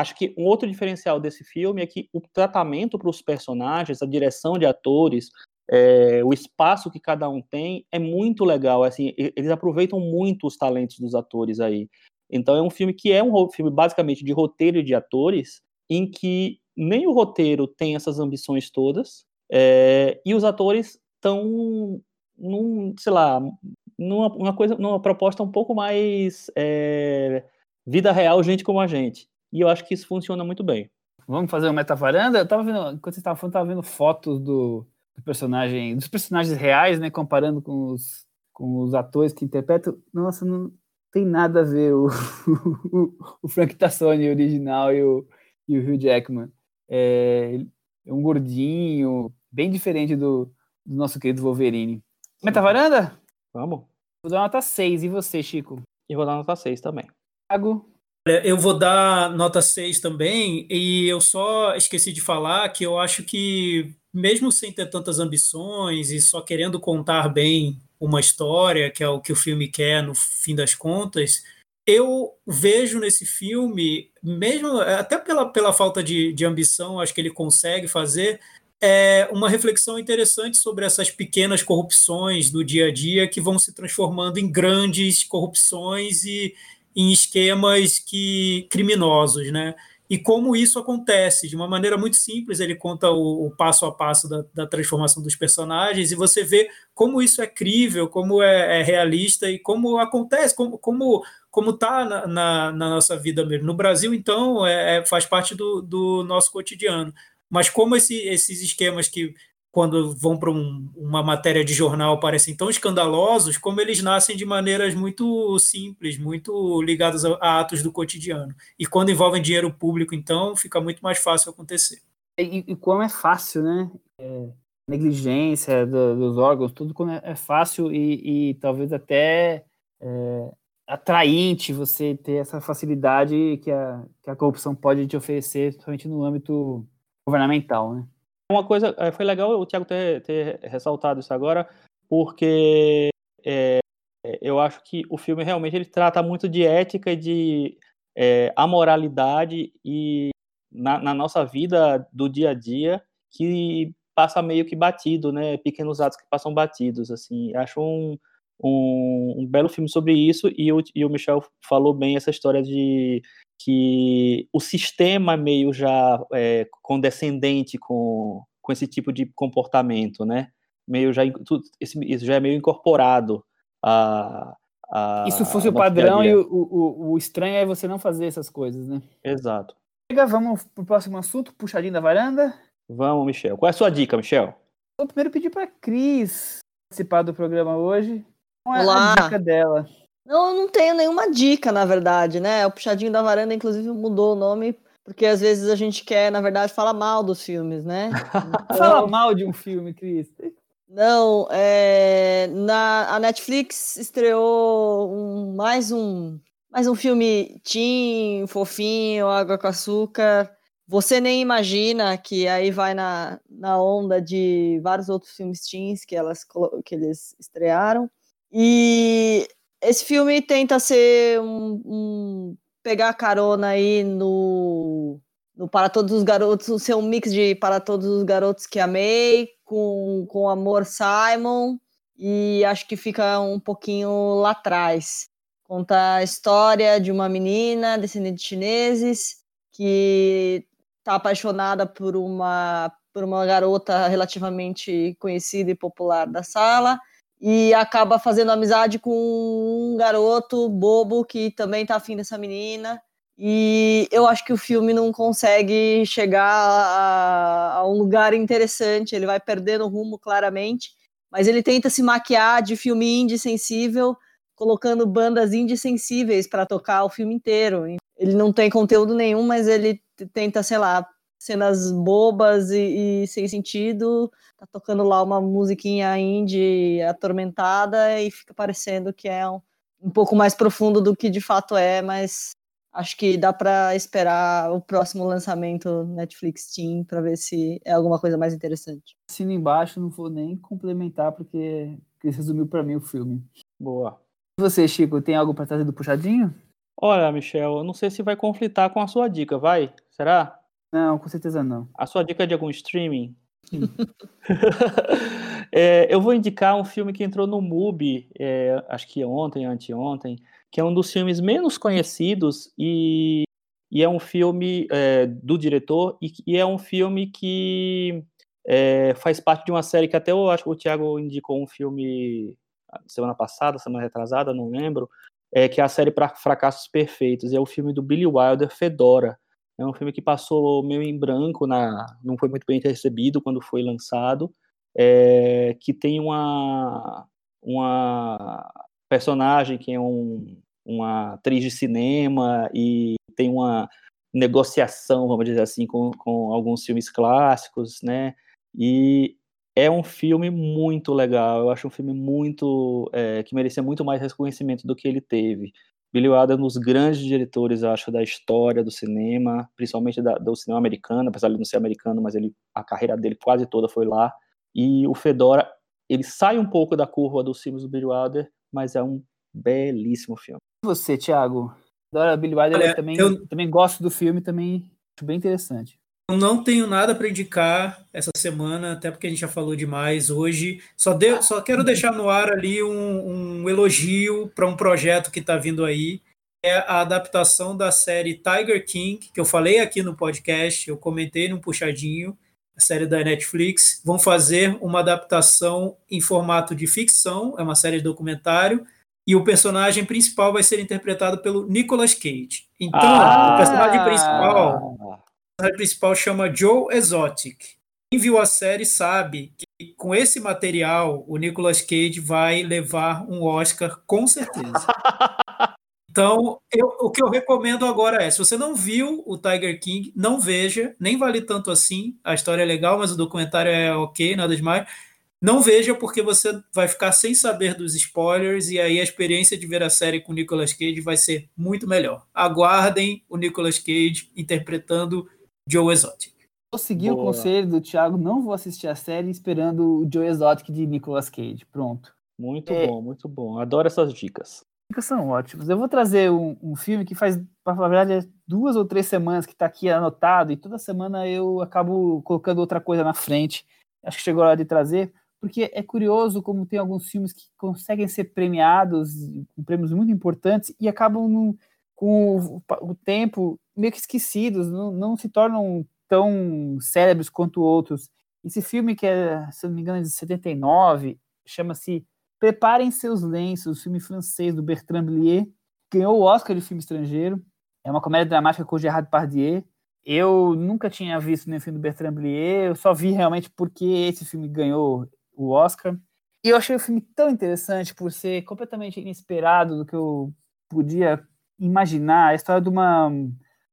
acho que um outro diferencial desse filme é que o tratamento para os personagens, a direção de atores, é, o espaço que cada um tem é muito legal. Assim, eles aproveitam muito os talentos dos atores aí. Então é um filme que é um filme basicamente de roteiro e de atores, em que nem o roteiro tem essas ambições todas, é, e os atores estão num, sei lá, numa uma coisa, numa proposta um pouco mais é, vida real, gente como a gente. E eu acho que isso funciona muito bem. Vamos fazer uma metavaranda? Eu tava vendo, enquanto você estava falando, tava vendo fotos do, do, personagem, dos personagens reais, né, comparando com os, com os atores que interpretam. Nossa, não tem nada a ver o, o, o Frank Tassoni original e o, e o Hugh Jackman. É, é um gordinho, bem diferente do, do nosso querido Wolverine. Metavaranda? Vamos. Vou dar nota 6. E você, Chico? E vou dar nota 6 também. Thiago? Eu vou dar nota 6 também, e eu só esqueci de falar que eu acho que, mesmo sem ter tantas ambições e só querendo contar bem uma história, que é o que o filme quer no fim das contas, eu vejo nesse filme, mesmo até pela, pela falta de, de ambição, acho que ele consegue fazer, é uma reflexão interessante sobre essas pequenas corrupções do dia a dia que vão se transformando em grandes corrupções e em esquemas que criminosos, né? E como isso acontece de uma maneira muito simples, ele conta o, o passo a passo da, da, transformação dos personagens e você vê como isso é crível, como é, é realista e como acontece, como como como está na, na, na, nossa vida mesmo. No Brasil, então, é, é, faz parte do, do nosso cotidiano. Mas como esse, esses esquemas que, quando vão para um, uma matéria de jornal, parecem tão escandalosos, como eles nascem de maneiras muito simples, muito ligadas a, a atos do cotidiano. E quando envolvem dinheiro público, então, fica muito mais fácil acontecer. E, e como é fácil, né? É, negligência do, dos órgãos, tudo como é, é fácil e, e, talvez até é, atraente você ter essa facilidade que a, que a corrupção pode te oferecer, principalmente no âmbito governamental, né? Uma coisa, é, foi legal o Tiago ter, ter ressaltado isso agora, porque é, eu acho que o filme realmente ele trata muito de ética e de é, amoralidade e na, na, nossa vida do dia a dia que passa meio que batido, né? Pequenos atos que passam batidos, assim. Acho um, um, um belo filme sobre isso e o, e o Michel falou bem essa história de que o sistema meio já é, condescendente com, com esse tipo de comportamento, né? Meio já esse, isso já é meio incorporado a, a isso fosse o padrão e o, o, o, estranho é você não fazer essas coisas, né? Exato. Vamos pro próximo assunto, puxadinho da varanda. Vamos, Michel. Qual é a sua dica, Michel? Vou primeiro pedir para Cris participar do programa hoje. Qual é Olá. a dica dela? Não, eu não tenho nenhuma dica, na verdade, né? O Puxadinho da Varanda, inclusive, mudou o nome, porque às vezes a gente quer, na verdade, falar mal dos filmes, né? Então... Fala mal de um filme, Cris. Não, é... Na... a Netflix estreou um... mais um mais um filme teen, fofinho, água com açúcar. Você nem imagina que aí vai na, na onda de vários outros filmes teens que, elas, que eles estrearam. E esse filme tenta ser um, um pegar carona aí no, no Para Todos os Garotos, ser um mix de Para Todos os Garotos que Amei com, com Amor Simon e acho que fica um pouquinho lá atrás. Conta a história de uma menina descendente de chineses que está apaixonada por uma por uma garota relativamente conhecida e popular da sala e acaba fazendo amizade com um garoto bobo que também tá afim dessa menina. E eu acho que o filme não consegue chegar a, a, um lugar interessante, ele vai perdendo o rumo claramente, mas ele tenta se maquiar de filme indie sensível, colocando bandas indie sensíveis para tocar o filme inteiro. Ele não tem conteúdo nenhum, mas ele tenta, sei lá, cenas bobas e, e, sem sentido, tá tocando lá uma musiquinha indie atormentada e fica parecendo que é um, um pouco mais profundo do que de fato é, mas acho que dá para esperar o próximo lançamento Netflix Team para ver se é alguma coisa mais interessante. Assino embaixo, não vou nem complementar porque resumiu para mim o filme. Boa. E você, Chico, tem algo para trazer do puxadinho? Olha, Michel, eu não sei se vai conflitar com a sua dica, vai? Será? Não, com certeza não. A sua dica é de algum streaming? É, eu vou indicar um filme que entrou no MUBI, é, acho que ontem, anteontem, que é um dos filmes menos conhecidos e, e é um filme é, do diretor e, e, é um filme que é, faz parte de uma série que até eu acho que o Thiago indicou um filme semana passada, semana retrasada, não lembro, é, que é a série para Fracassos Perfeitos, e é o filme do Billy Wilder, Fedora. É um filme que passou meio em branco, na, não foi muito bem recebido quando foi lançado, é, que tem uma, uma personagem que é um, uma atriz de cinema e tem uma negociação, vamos dizer assim, com, com alguns filmes clássicos, né? E é um filme muito legal. Eu acho um filme muito é, que merecia muito mais reconhecimento do que ele teve. Billy Wilder é um dos grandes diretores, acho, da história do cinema, principalmente da, do cinema americano, apesar de ele não ser americano, mas ele, a carreira dele quase toda foi lá. E o Fedora, ele sai um pouco da curva dos filmes do Billy Wilder, mas é um belíssimo filme. E você, Thiago? Adora Billy Wilder, Olha, eu também, eu... também gosto do filme, também acho bem interessante. Eu não tenho nada para indicar essa semana, até porque a gente já falou demais hoje. Só, de, só quero deixar no ar ali um, um elogio para um projeto que está vindo aí. É a adaptação da série Tiger King, que eu falei aqui no podcast, eu comentei num puxadinho, a série da Netflix. Vão fazer uma adaptação em formato de ficção, é uma série de documentário, e o personagem principal vai ser interpretado pelo Nicolas Cage. Então, ah, o personagem principal personagem principal chama Joe Exotic. Quem viu a série sabe que com esse material o Nicolas Cage vai levar um Oscar com certeza. Então, eu, o que eu recomendo agora é: se você não viu o Tiger King, não veja, nem vale tanto assim. A história é legal, mas o documentário é ok, nada demais. Não veja porque você vai ficar sem saber dos spoilers e aí a experiência de ver a série com o Nicolas Cage vai ser muito melhor. Aguardem o Nicolas Cage interpretando Joe Exotic. Vou seguir Boa. o conselho do Thiago, não vou assistir a série esperando o Joe Exotic de Nicolas Cage. Pronto. Muito é... bom, muito bom. Adoro essas dicas. Dicas são ótimas. Eu vou trazer um, um filme que faz, para falar a verdade, é duas ou três semanas que está aqui anotado e toda semana eu acabo colocando outra coisa na frente. Acho que chegou a hora de trazer, porque é curioso como tem alguns filmes que conseguem ser premiados com prêmios muito importantes e acabam no, com o, o tempo meio que esquecidos, não, não se tornam tão célebres quanto outros. Esse filme, que é, se não me engano, é de 79, chama-se Preparem Seus Lenços, filme francês do Bertrand Blier, ganhou o Oscar de filme estrangeiro. É uma comédia dramática com Gerard Depardieu. Eu nunca tinha visto nenhum filme do Bertrand Blier, eu só vi realmente porque esse filme ganhou o Oscar. E eu achei o filme tão interessante por ser completamente inesperado do que eu podia imaginar. A história de uma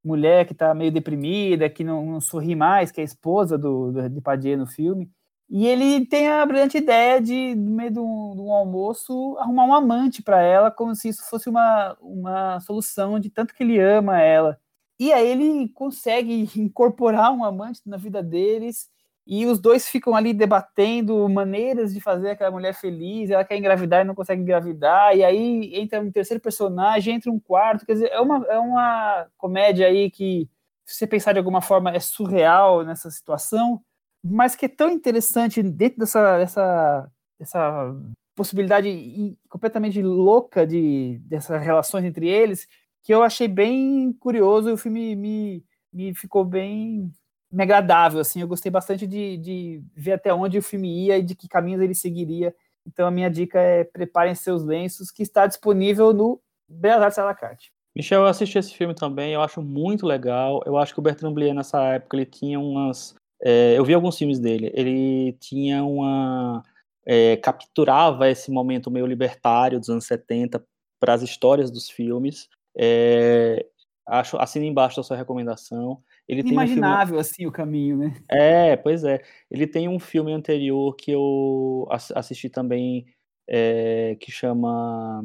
mulher que está meio deprimida, que não, não, sorri mais, que é a esposa do, do de Padilha no filme. E ele tem a brilhante ideia de, no meio de um, de um almoço, arrumar um amante para ela, como se isso fosse uma, uma solução de tanto que ele ama ela. E aí ele consegue incorporar um amante na vida deles e os dois ficam ali debatendo maneiras de fazer aquela mulher feliz, ela quer engravidar e não consegue engravidar, e aí entra um terceiro personagem, entra um quarto, quer dizer, é uma, é uma comédia aí que, se você pensar de alguma forma, é surreal nessa situação, mas que é tão interessante dentro dessa, dessa, dessa possibilidade completamente louca de, dessas relações entre eles, que eu achei bem curioso, e o filme me, me ficou bem me agradável, assim, eu gostei bastante de, de ver até onde o filme ia e de que caminhos ele seguiria. Então a minha dica é preparem seus lenços, que está disponível no Belas Artes à la carte. Michel, eu assisti esse filme também, eu acho muito legal. Eu acho que o Bertrand Blier nessa época ele tinha umas, é, eu vi alguns filmes dele. Ele tinha uma é, capturava esse momento meio libertário dos anos 70 para as histórias dos filmes. É, acho assina embaixo a sua recomendação. Ele Inimaginável, um filme... assim, o caminho, né? É, pois é. Ele tem um filme anterior que eu assisti também, é, que chama...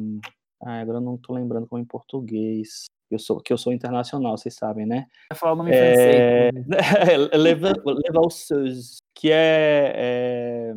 Ah, agora eu não tô lembrando como é em português. Eu sou, que eu sou internacional, vocês sabem, né? Vai falar o nome é... francês. Levalseuse, que é, é,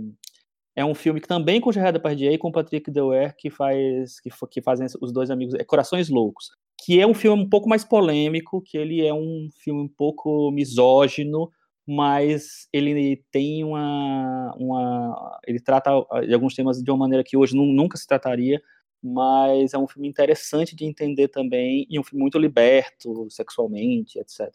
é um filme que também com Gerard Depardieu e com Patrick Dewey, que faz que, que fazem os dois amigos, é Corações Loucos que é um filme um pouco mais polêmico, que ele é um filme um pouco misógino, mas ele tem uma, uma. Ele trata de alguns temas de uma maneira que hoje nunca se trataria, mas é um filme interessante de entender também, e um filme muito liberto sexualmente, etc.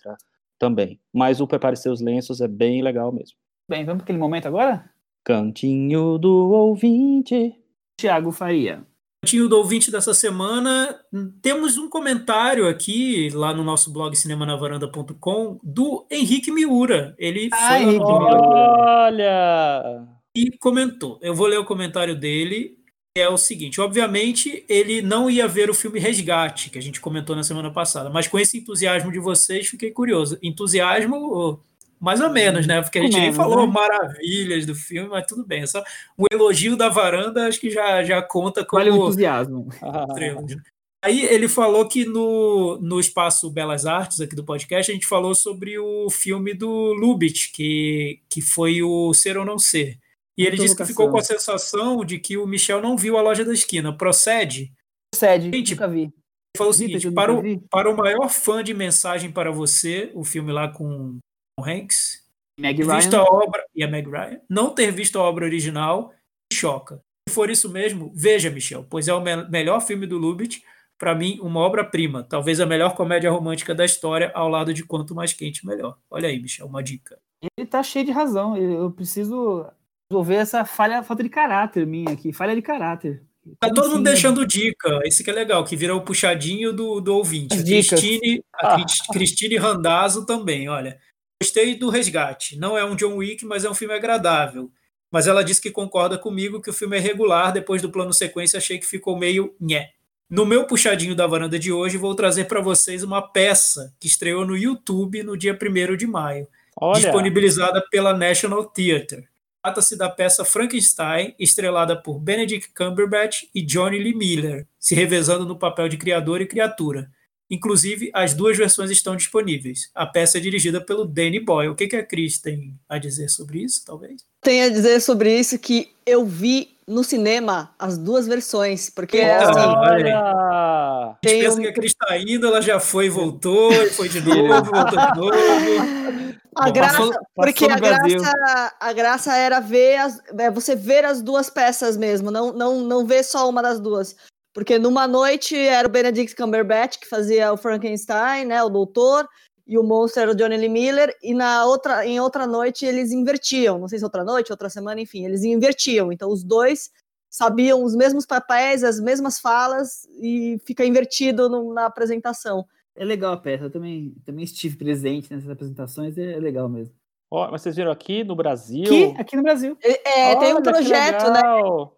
Também. Mas o Prepare Seus Lenços é bem legal mesmo. Bem, vamos para aquele momento agora? Cantinho do ouvinte. Tiago Faria. Cantinho do ouvinte dessa semana, temos um comentário aqui lá no nosso blog cinemanavaranda.com do Henrique Miura. Ele Ah, foi Henrique Miura. Olha! e comentou. Eu vou ler o comentário dele. É o seguinte: obviamente, ele não ia ver o filme Resgate, que a gente comentou na semana passada, mas com esse entusiasmo de vocês, fiquei curioso. Entusiasmo, mais ou menos, né? Porque a gente nem falou né? maravilhas do filme, mas tudo bem. É só o elogio da varanda, acho que já, já conta como Olha o entusiasmo. Aí ele falou que no, no espaço Belas Artes aqui do podcast a gente falou sobre o filme do Lubitsch, que, que foi o Ser ou Não Ser. E ele disse que vocação. ficou com a sensação de que o Michel não viu a loja da esquina. Procede? Procede, Gente, nunca vi. Ele falou o seguinte: para o, para o maior fã de Mensagem para Você, o filme lá com Hanks, Meg ter visto a Ryan. obra e a Meg Ryan, não ter visto a obra original me choca. Se for isso mesmo, veja, Michel, pois é o me- melhor filme do Lubitsch, para mim, uma obra-prima, talvez a melhor comédia romântica da história, ao lado de Quanto Mais Quente, Melhor. Olha aí, Michel, uma dica. Ele tá cheio de razão. Eu preciso resolver essa falha, falta de caráter minha aqui. Falha de caráter. Tá todo mundo deixando dica, esse que é legal, que vira o puxadinho do, do ouvinte. As A. Cristine, a Cris- Cristine Randazzo também, olha. Gostei do Resgate. Não é um John Wick, mas é um filme agradável. Mas ela disse que concorda comigo que o filme é regular. Depois do plano sequência, achei que ficou meio nhé. No meu puxadinho da varanda de hoje, vou trazer para vocês uma peça que estreou no YouTube no dia 1 de maio Olha! disponibilizada pela National Theatre. Trata-se da peça Frankenstein, estrelada por Benedict Cumberbatch e Johnny Lee Miller, se revezando no papel de criador e criatura. Inclusive, as duas versões estão disponíveis. A peça é dirigida pelo Danny Boyle. O que, que a Cris tem a dizer sobre isso, talvez? Tenho a dizer sobre isso que eu vi no cinema as duas versões, porque Eita, assim, olha! A gente Tem pensa um- que a Cris está indo, ela já foi e voltou, e foi de novo, voltou de novo. a Bom, graça, passou- porque passou a Brasil. graça, a graça era ver as, é você ver as duas peças mesmo, não, não, não ver só uma das duas. Porque numa noite era o Benedict Cumberbatch que fazia o Frankenstein, né, o doutor, e o monstro era o Johnny Lee Miller, e na outra, em outra noite eles invertiam, não sei se outra noite, outra semana, enfim, eles invertiam. Então os dois sabiam os mesmos papéis, as mesmas falas, e fica invertido no- na apresentação. É legal a peça. Eu também, também estive presente nessas apresentações. É legal mesmo. Ó, mas vocês viram aqui no Brasil? Aqui, aqui no Brasil. É, tem um Olha, que projeto, né,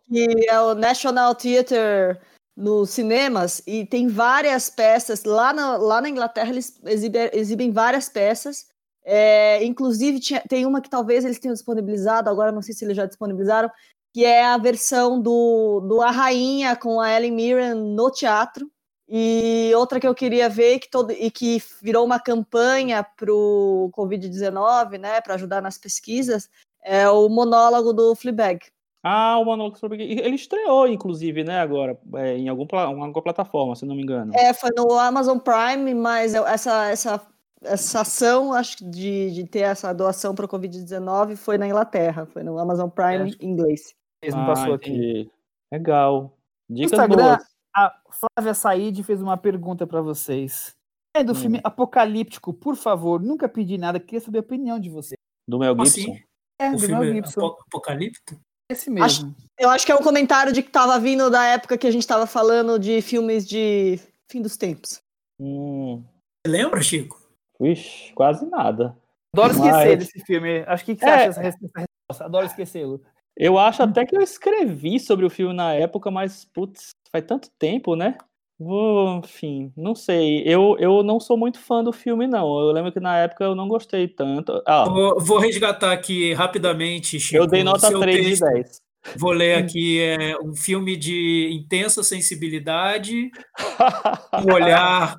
que é o National Theatre nos cinemas e tem várias peças. Lá na, lá na Inglaterra eles exibe- exibem várias peças. É, inclusive tinha- tem uma que talvez eles tenham disponibilizado agora não sei se eles já disponibilizaram que é a versão do, do A Rainha com a Ellen Mirren no teatro. E outra que eu queria ver que todo, e que virou uma campanha para o Covid-19 né para ajudar nas pesquisas é o monólogo do Fleabag Ah, o monólogo sobre. Ele estreou, inclusive, né, agora, é, em algum, alguma plataforma, se não me engano. É, foi no Amazon Prime, mas essa, essa, essa ação, acho que de, de ter essa doação para o Covid-19 foi na Inglaterra, foi no Amazon Prime em inglês. Mesmo Ah, passou aqui. Legal. Dicas Instagram, boas. A Flávia Said fez uma pergunta para vocês. É do Hum. filme Apocalíptico, por favor, nunca pedi nada, queria saber a opinião de você. Do Mel Como Gibson. assim? É, O do filme Mel Gibson. Apo- Apocalipto? Esse mesmo. Eu acho que é um comentário de que estava vindo da época que a gente estava falando de filmes de fim dos tempos. Hum, Você lembra, Chico? Ixi, quase nada. Adoro esquecer Mas- desse filme. Acho que, que você É. acha dessa resposta? Adoro esquecê-lo. Eu acho até que eu escrevi sobre o filme na época, mas, putz, faz tanto tempo, né? Vou, enfim, não sei. Eu, eu não sou muito fã do filme, não. Eu lembro que na época eu não gostei tanto. Ah, Vou, vou resgatar aqui rapidamente, Chico. eu dei nota seu 3 de texto. 10. Vou ler aqui é um filme de intensa sensibilidade, um olhar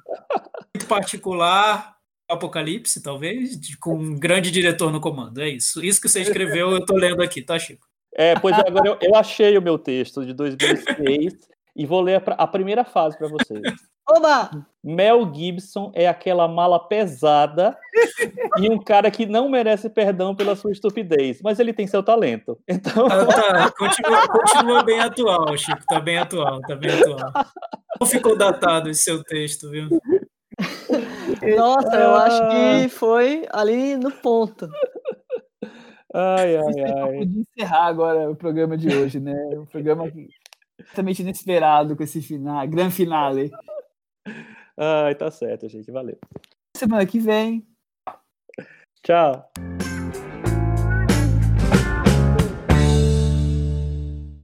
muito particular, Apocalipse, talvez, de- com um grande diretor no comando. É isso. Isso que você escreveu, eu tô lendo aqui, tá, Chico? É, pois é, agora eu, eu achei o meu texto de 2006 e vou ler a, a primeira fase para vocês. Oba! Mel Gibson é aquela mala pesada e um cara que não merece perdão pela sua estupidez, mas ele tem seu talento. Então, Tá, tá, continua, continua bem atual, Chico. Tá bem atual, tá bem atual. Não ficou datado esse seu texto, viu? Nossa, eu acho que foi ali no ponto. ai, ai, ai. de encerrar agora o programa de hoje, né? O programa que- totalmente inesperado com esse final, grande finale. Ai, tá certo, gente. Valeu. Semana que vem, Tchau.